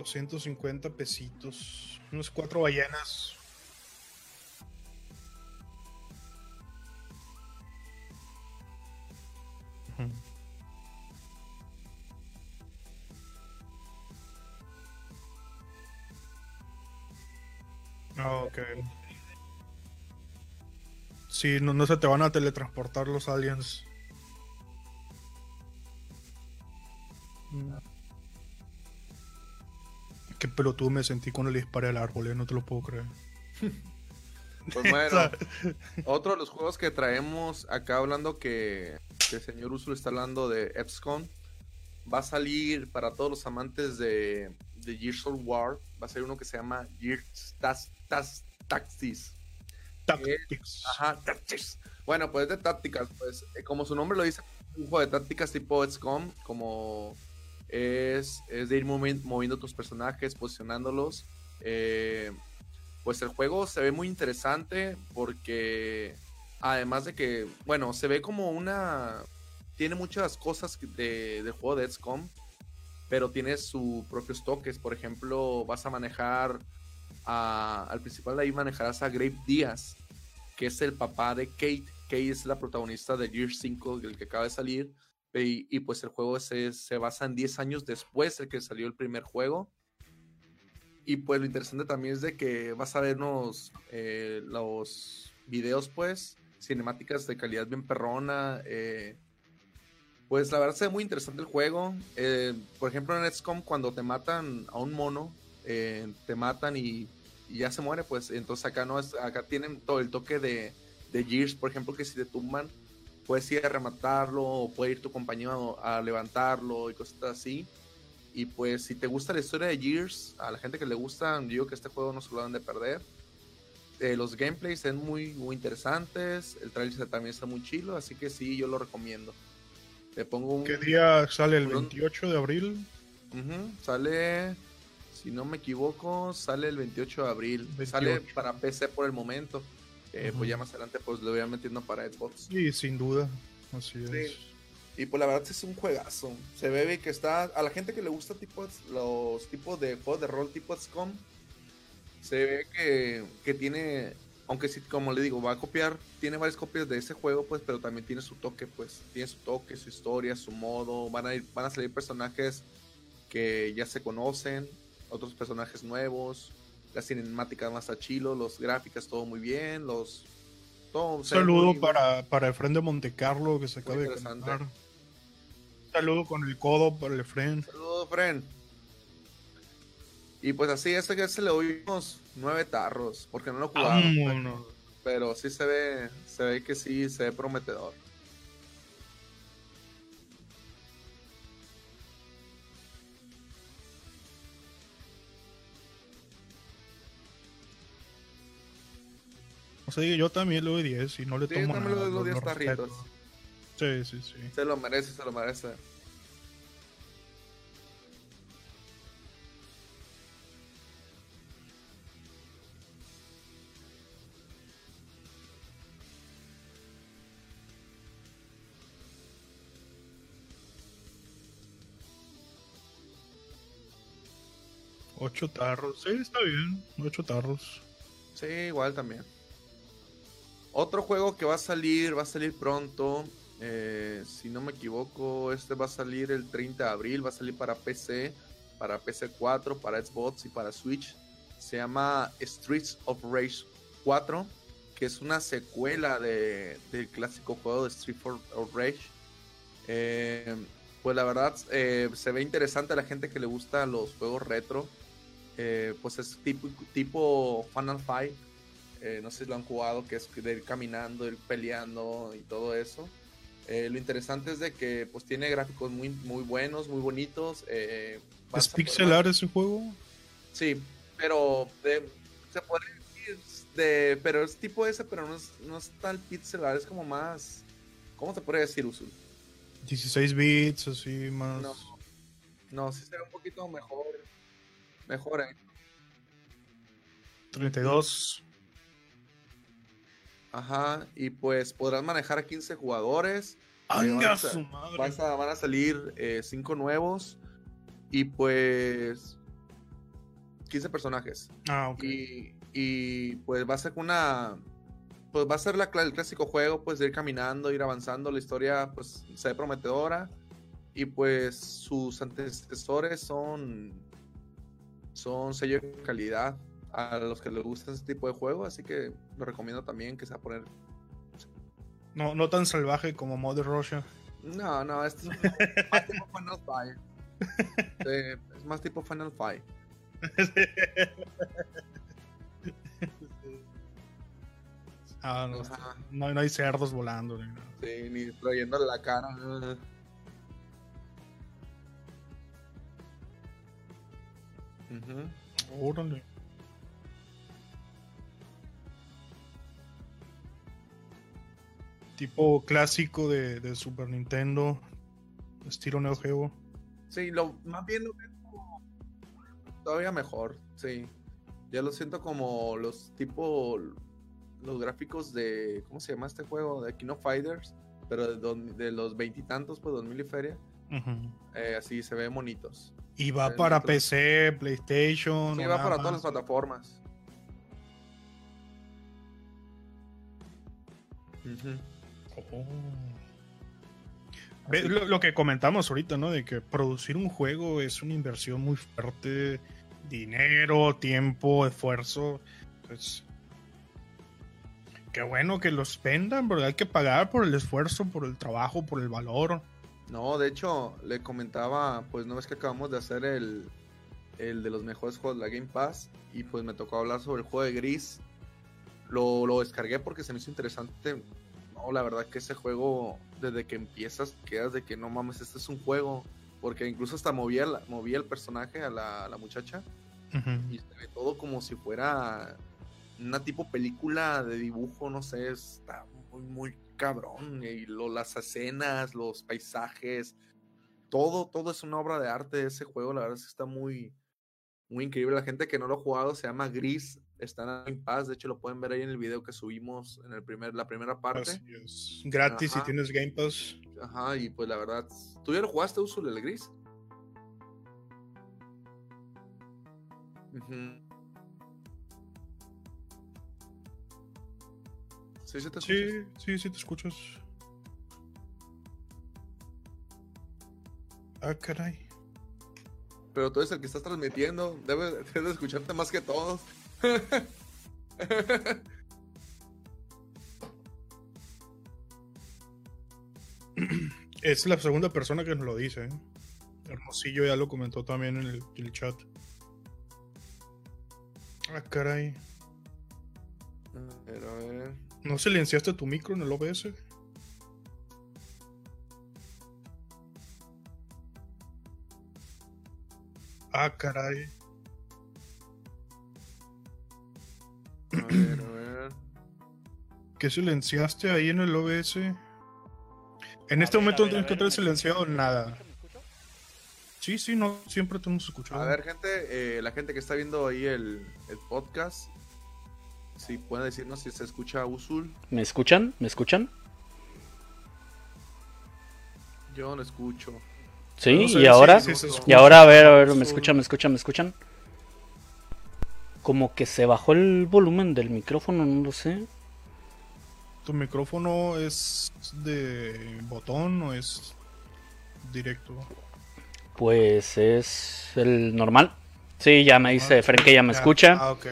250 pesitos. Unos cuatro ballenas. Ah, ok. Sí, no, no se te van a teletransportar los aliens. Pelotudo me sentí cuando le disparé al árbol, eh, no te lo puedo creer. Pues bueno, otro de los juegos que traemos acá hablando que, el señor Usul está hablando de XCOM, va a salir para todos los amantes de, de Gears of War, va a ser uno que se llama Gears Tactics. Tactics. Ajá, Tactics. Bueno, pues de tácticas, pues eh, como su nombre lo dice, un juego de tácticas tipo XCOM, como es, de ir moviendo tus personajes, posicionándolos. Eh, pues el juego se ve muy interesante porque además de que, bueno, se ve como una... Tiene muchas cosas de, del juego de XCOM, pero tiene sus propios toques. Por ejemplo, vas a manejar al principal de ahí manejarás a Grape Díaz, que es el papá de Kate. Kate es la protagonista de Gear 5, el que acaba de salir y, pues el juego se, se, basa en 10 años después de que salió el primer juego. Y pues lo interesante también es de que vas a vernos eh, los videos, pues, cinemáticas de calidad bien perrona. Eh, pues la verdad se ve muy interesante el juego. Eh, por ejemplo, en XCOM, cuando te matan a un mono, te matan y, ya se muere, pues entonces acá no es, acá tienen todo el toque de, de Gears, por ejemplo, que si te tumban, puedes ir a rematarlo o puede ir tu compañero a levantarlo y cosas así. Y pues si te gusta la historia de Gears, a la gente que le gusta, digo que este juego no se lo van de perder. Eh, los gameplays son muy, muy interesantes, el trailer también está muy chilo, así que sí, yo lo recomiendo. Te pongo un, ¿Qué día sale? ¿El 28 de abril? sale, si no me equivoco, sale el 28 de abril. Sale para PC por el momento. Eh, pues ya más adelante pues lo voy a metiendo para Xbox. Sí, sin duda. Así es. Y pues la verdad es un juegazo. Se ve que está. A la gente que le gusta tipo, los tipos de juegos de rol tipo XCOM, se ve que, que tiene. Aunque sí, como le digo, va a copiar, tiene varias copias de ese juego, pues, pero también tiene su toque, pues, tiene su toque, su historia, su modo, van a ir, van a salir personajes que ya se conocen, otros personajes nuevos, la cinemática más a chilo, los gráficas todo muy bien, los todo Un saludo para, para Efren de Montecarlo que se acaba de conectar. Un saludo con el codo para el Efren. Saludos, Fren. Y pues así, ese que se le unos nueve tarros, porque no lo jugaron. Vámonos. Pero sí se ve, se ve que sí, se ve prometedor. O sea, yo también le doy 10 y no le Sí, tomo también le nada. doy los lo- 10 lo respeto. tarritos. Sí, sí, sí. Se lo merece, se lo merece. Ocho tarros. Sí, está bien. Ocho tarros. Sí, igual también. Otro juego que va a salir, va a salir pronto. eh, si no me equivoco, este va a salir el 30 de abril. Va a salir para PC, para PC 4, para Xbox y para Switch. Se llama Streets of Rage 4, que es una secuela de- del clásico juego de Street for- of Rage. Eh, pues la verdad, eh, se ve interesante a la gente que le gusta los juegos retro. Pues es tipo, tipo Final Fight. Eh, no sé si lo han jugado, que es de ir caminando, ir peleando y todo eso. Eh, lo interesante es de que pues tiene gráficos muy, muy buenos, muy bonitos. eh, ¿Es a poder- pixelar ese juego? Sí, pero de- se puede decir de, pero es tipo ese, pero no es, no es tan pixelar, es como más, ¿cómo se puede decir, Usul? 16 bits, así más. No, no, sí se ve un poquito mejor, mejor, ¿eh? 32. Ajá, y pues podrás manejar a 15 jugadores. ¡Anga a- su madre! Vas a- van a salir 5 nuevos y pues 15 personajes. Ah, ok. Y, y, pues va a ser una. Pues va a ser la, el clásico juego, pues de ir caminando, ir avanzando. La historia, pues se ve prometedora. Y pues sus antecesores son. Son sello de calidad a los que les gusta este tipo de juego. Así que lo recomiendo también que se va a poner. No, no tan salvaje como Mother Russia. No, no, este es más tipo Final Fight. Sí, es más tipo Final Fight. ah, no, no, no hay cerdos volando. ni nada. Sí, ni trayéndole la cara. Órale. Tipo clásico de, de Super Nintendo, estilo Neo Geo. Sí, lo, más bien lo veo como todavía mejor, sí. Ya lo siento como los tipo los gráficos de ¿cómo se llama este juego? De Kino Fighters, pero de, don- de los veintitantos, pues dos mil y feria. Eh, así se ven bonitos. Y va para PC, PlayStation. Sí, va para todas las plataformas. Ujú. Oh. Lo que comentamos ahorita, ¿no? De que producir un juego es una inversión muy fuerte. Dinero, tiempo, esfuerzo. Pues, qué bueno que los vendan, pero hay que pagar por el esfuerzo, por el trabajo, por el valor. No, de hecho, le comentaba, pues no ves que acabamos de hacer el, el de los mejores juegos de la Game Pass y pues me tocó hablar sobre el juego de Gris. Lo, lo descargué porque se me hizo interesante. No, la verdad que ese juego, desde que empiezas, quedas de que no mames, este es un juego. Porque incluso hasta movía, movía el personaje a la, a la muchacha y se ve todo como si fuera una tipo película de dibujo, no sé, está muy, muy cabrón. Y lo- las escenas, los paisajes, todo, todo es una obra de arte de ese juego. La verdad es que está muy, muy increíble. La gente que no lo ha jugado se llama Gris, está en paz. De hecho, lo pueden ver ahí en el video que subimos en el primer, la primera parte. Así es. Gratis si Ajá. tienes Game Pass. Ajá, y pues la verdad, ¿tú ya lo jugaste, Usul, el Gris? Ujú. Sí, sí te escuchas. Sí, sí, sí te escuchas. Ah, caray. pero tú eres el que estás transmitiendo. Debes, debes escucharte más que todos. Es la segunda persona que nos lo dice. ¿eh? Hermosillo ya lo comentó también en el, el chat. Ah, caray. A ver, a ver. ¿No silenciaste tu micro en el OBS? Ah, caray. ¿Qué silenciaste ahí en el OBS? En A este ver, momento a no tienes a que ¿me silenciado nada. ¿Me escucho? Sí, sí, no, siempre te hemos escuchado. A ver, gente, eh, la gente que está viendo ahí el, el podcast, si pueden decirnos si se escucha Usul. ¿Me escuchan? ¿Me escuchan? Yo no escucho. Sí, No sé, y ahora, sí, sí y ahora a ver, a ver. ¿me escuchan? ¿Me escuchan? ¿Me escuchan? Como que se bajó el volumen del micrófono, no lo sé. ¿Tu micrófono es de botón o es directo? Pues es el normal. Sí, ya me dice Fren que ya me Ya, escucha. Ah, ok.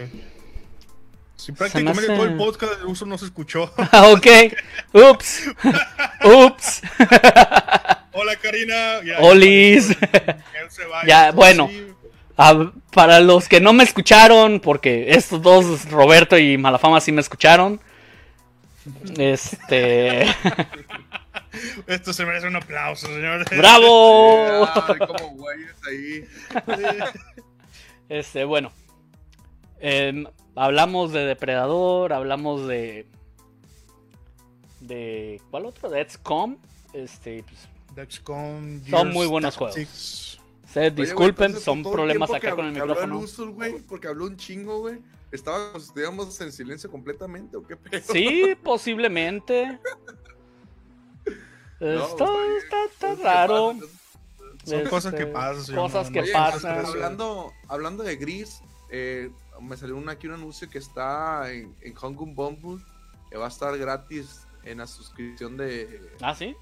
Sí, me prácticamente hace- todo el podcast del uso no se escuchó. Ah, ok. Ups. Ups. Hola Karina. Ya, Olis. Ya, esto bueno. Ah, para los que no me escucharon, porque estos dos, Roberto y Malafama, sí me escucharon. Este. Esto se merece un aplauso, señor. ¡Bravo! Ay, como güeyes ahí. Este, bueno. em, hablamos de Depredador, hablamos de. de. ¿Cuál otro? De XCOM. Este, pues, Dexcom, Son muy buenos Tactics. se Oye, güey, disculpen, entonces, son problemas acá con el micrófono. Güey, porque habló un chingo, güey. Estábamos, estábamos en silencio completamente, ¿o qué pedo? Sí, posiblemente. No, está, que raro. Son cosas que Este, pasan, Cosas que Oye, pasan. Hablando, hablando de Gris, eh, me salió aquí un anuncio que está en, en Hong Kong Bumble, que va a estar gratis en la suscripción de... Ah, sí.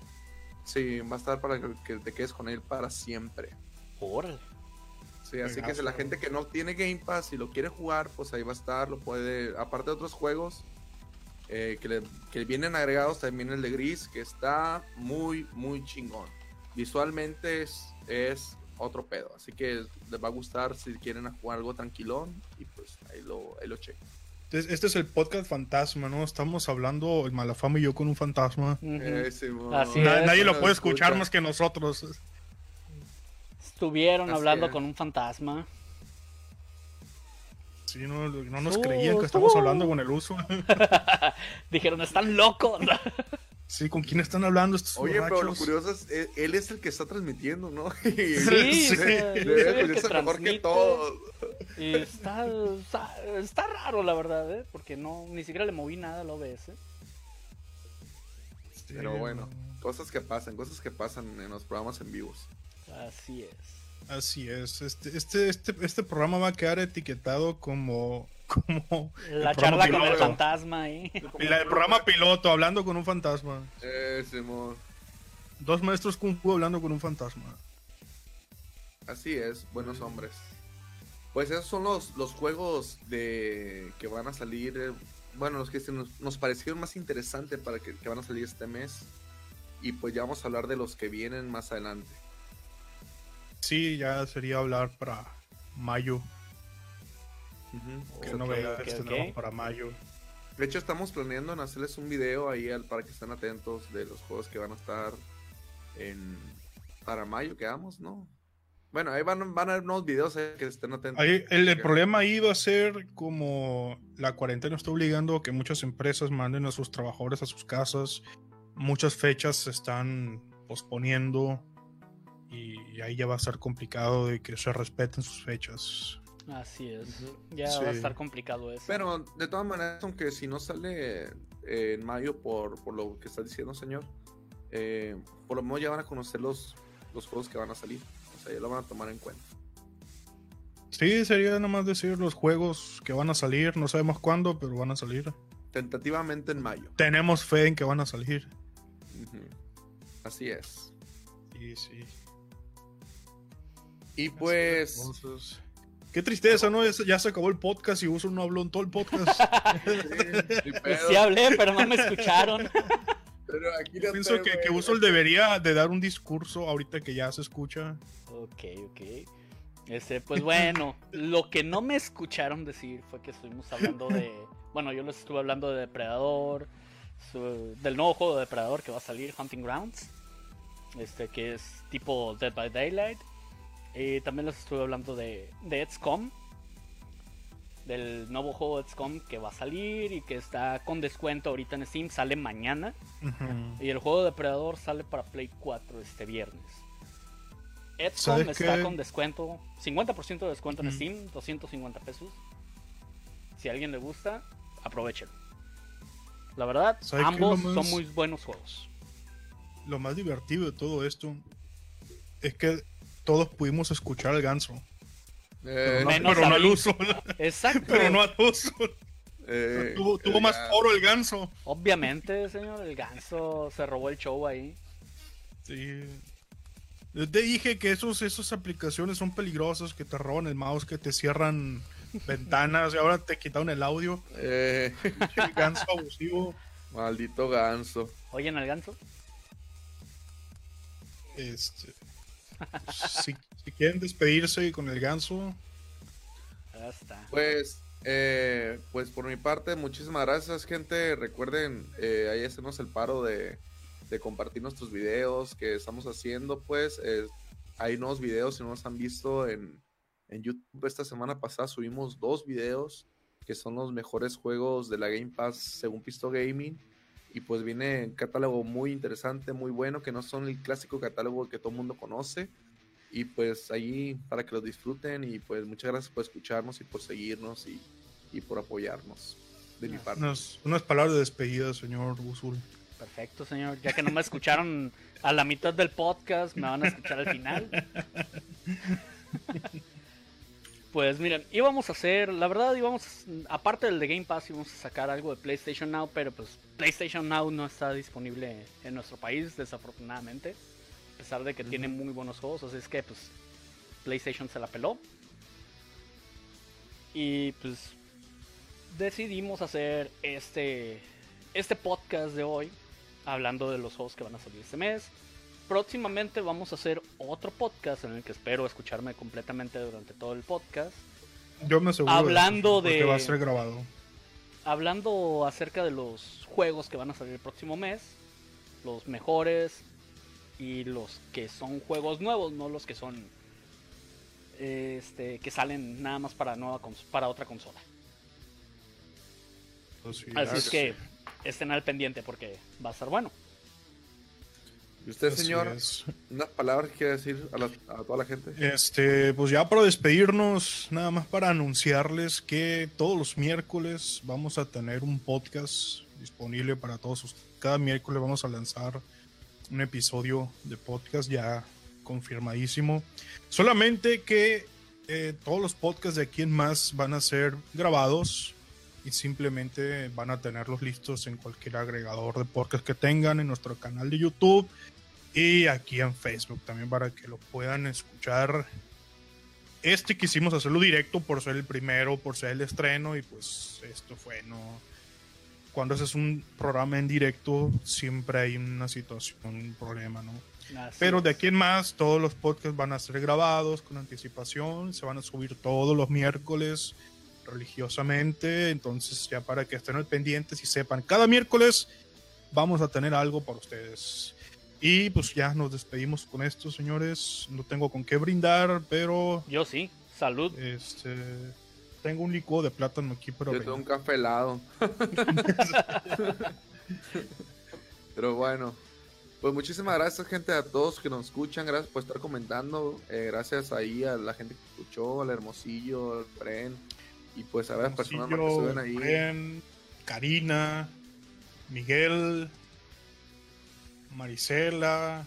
Sí, va a estar para que, que te quedes con él para siempre. Órale. Sí, así que si la gente que no tiene Game Pass y lo quiere jugar, pues ahí va a estar, lo puede, aparte de otros juegos eh, que, le, que vienen agregados, también el de Gris, que está muy, muy chingón. Visualmente es, es otro pedo, así que les va a gustar si quieren jugar algo tranquilón y pues ahí lo, ahí lo chequen. Este este es el podcast fantasma, ¿no? Estamos hablando, el Malafama y yo con un fantasma. Ujú. Eh, Simón. Así Na- es. nadie lo puede escuchar escucha. más que nosotros. Estuvieron Así hablando es. con un fantasma. Sí, no, no nos Estuvo- creían que estamos estuvo- hablando con el uso. Dijeron, están locos. Sí, ¿con quién están hablando estos Oye, pero lo curioso es, él, él es el que está transmitiendo, ¿no? Sí, Sí. Debe que mejor que. Y está, está, está raro, la verdad, ¿eh? Porque no, ni siquiera le moví nada al OBS. Sí, Pero bueno, cosas que pasan, cosas que pasan en los programas en vivos. Así es. Así es. Este, este, este, este programa va a quedar etiquetado como, como La el programa charla con el fantasma ahí. El, el programa piloto, hablando con un fantasma. Eh, Simón. Dos maestros kung fu hablando con un fantasma. Así es, buenos hombres. Pues esos son los, los juegos de que van a salir. eh, bueno, los que se nos, nos parecieron más interesantes para que, que van a salir este mes. Y pues ya vamos a hablar de los que vienen más adelante. Sí, ya sería hablar para mayo. ¿Qué Ok, novedades ok, ok. tendremos para mayo? De hecho, estamos planeando en hacerles un video ahí al, para que estén atentos de los juegos que van a estar en para mayo, quedamos, ¿no? Bueno, ahí van, van a haber nuevos videos eh, que estén atentos. Ahí, el, el problema ahí va a ser como la cuarentena está obligando a que muchas empresas manden a sus trabajadores a sus casas. Muchas fechas se están posponiendo y ahí ya va a ser complicado de que se respeten sus fechas. Así es. Ya Sí. va a estar complicado eso. Pero de todas maneras, aunque si no sale eh, en mayo por, por lo que está diciendo, señor, eh, por lo menos ya van a conocer los, los juegos que van a salir. O sea, ya lo van a tomar en cuenta. Sí, sería nomás decir los juegos que van a salir. No sabemos cuándo, pero van a salir. Tentativamente en mayo. Tenemos fe en que van a salir. Así es. Sí, sí. Y pues. Entonces, qué tristeza, ¿no? Ya se- acabó el podcast y Uso no habló en todo el podcast. Pues pedo, sí hablé, pero no me escucharon. pero aquí no Pienso que, que güey. Uso debería de dar un discurso ahorita que ya se escucha. Ok, ok. Este, pues bueno, lo que no me escucharon decir fue que estuvimos hablando de. Bueno, yo les estuve hablando de Depredador, su- del nuevo juego de Depredador que va a salir, Hunting Grounds. Este, que es tipo Dead by Daylight. Y también les estuve hablando de, de XCOM. Del nuevo juego XCOM que va a salir y que está con descuento ahorita en Steam. Sale mañana. Y el juego de Depredador sale para Play 4 este viernes. XCOM ¿Sabes está con descuento, 50% de descuento en. Steam, 250 pesos. Si a alguien le gusta, aprovechelo. La verdad, ¿Sabe qué es ambos más- son muy buenos juegos. Lo más divertido de todo esto es que todos pudimos escuchar al ganso. Eh, No, pero no a al uso. Exacto. Pero no al uso. eh, tuvo tuvo eh, más ya. oro el ganso. Obviamente, señor, el ganso se robó el show ahí. Sí. Yo te dije que esos, esas aplicaciones son peligrosas, que te roban el mouse, que te cierran ventanas y ahora te quitaron el audio. Eh, El ganso abusivo. maldito ganso. ¿Oyen al ganso? Este, si, si quieren despedirse con el ganso, Ya está. Pues, eh, pues por mi parte, muchísimas gracias, gente. Recuerden, eh, ahí hacemos el paro de, de compartir nuestros videos que estamos haciendo. Pues, eh, hay nuevos videos, si no los han visto en, en YouTube. Esta semana pasada subimos dos videos que son los mejores juegos de la Game Pass según Pisto Gaming. Y pues viene un catálogo muy interesante, muy bueno, que no son el clásico catálogo que todo el mundo conoce. Y pues ahí para que lo disfruten y pues muchas gracias por escucharnos y por seguirnos y, y por apoyarnos de mi parte. unas, unas palabras de despedida, señor Usul. Perfecto, señor. Ya que no me escucharon a la mitad del podcast, me van a escuchar al final. Pues miren, íbamos a hacer, la verdad íbamos, aparte del de Game Pass, íbamos a sacar algo de PlayStation Now, pero pues PlayStation Now no está disponible en nuestro país, desafortunadamente. A pesar de que tiene muy buenos juegos, así es que pues PlayStation se la peló. Y pues decidimos hacer este, este podcast de hoy, hablando de los juegos que van a salir este mes. Próximamente vamos a hacer otro podcast en el que espero escucharme completamente durante todo el podcast. Yo me aseguro. Hablando de. eso, porque de- va a ser grabado. Hablando acerca de los juegos que van a salir el próximo mes, los mejores y los que son juegos nuevos, no los que son este que salen nada más para nueva para otra consola. Pues sí, Así ya es que estén al pendiente porque va a estar bueno. ¿Y usted, Así señor, es. unas palabras que quiere decir a, la- a toda la gente? Este, pues ya para despedirnos, nada más para anunciarles que todos los miércoles vamos a tener un podcast disponible para todos. ustedes. Cada miércoles vamos a lanzar un episodio de podcast ya confirmadísimo. Solamente que eh, todos los podcasts de aquí en más van a ser grabados y simplemente van a tenerlos listos en cualquier agregador de podcast que tengan en nuestro canal de YouTube y aquí en Facebook también para que lo puedan escuchar. Este quisimos hacerlo directo por ser el primero, por ser el estreno y pues esto fue no. Cuando haces un programa en directo siempre hay una situación, un problema, ¿no? Así Pero de aquí en más todos los podcasts van a ser grabados con anticipación, se van a subir todos los miércoles religiosamente, entonces ya para que estén al pendiente y sepan, cada miércoles vamos a tener algo para ustedes. Y pues ya nos despedimos con esto, señores. No tengo con qué brindar, pero Yo sí. Salud. este tengo un licor de plátano aquí para Yo tengo un café helado. Pero bueno, pues muchísimas gracias, gente, a todos que nos escuchan. Gracias por estar comentando. eh, gracias ahí a la gente que escuchó, al Hermosillo, al Fren. Y pues a las personas más que se ven ahí. Bren, Karina, Miguel, Marisela,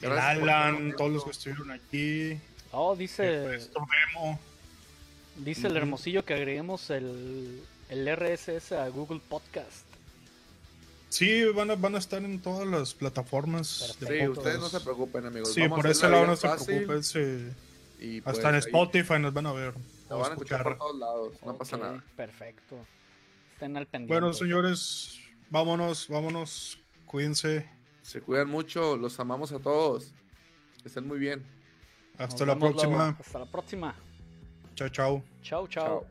el Alan, todos los que estuvieron aquí. Oh, dice, maestro Memo. dice el hermosillo que agreguemos el, el RSS a Google Podcast. Sí, van a, van a estar en todas las plataformas. de Sí, podcast. ustedes no se preocupen, amigos. Sí, Vamos por ese lado no se preocupen. se- Y pues, Hasta en ahí Spotify nos van a ver. O van a escuchar por escuchar. todos lados, no pasa nada. Perfecto. Estén al pendiente. Bueno, señores, vámonos, vámonos. Cuídense. Se cuidan mucho, los amamos a todos. Que estén muy bien. Nos Hasta la luego. próxima. Hasta la próxima. Chao, chao. Chao, chao. Chao.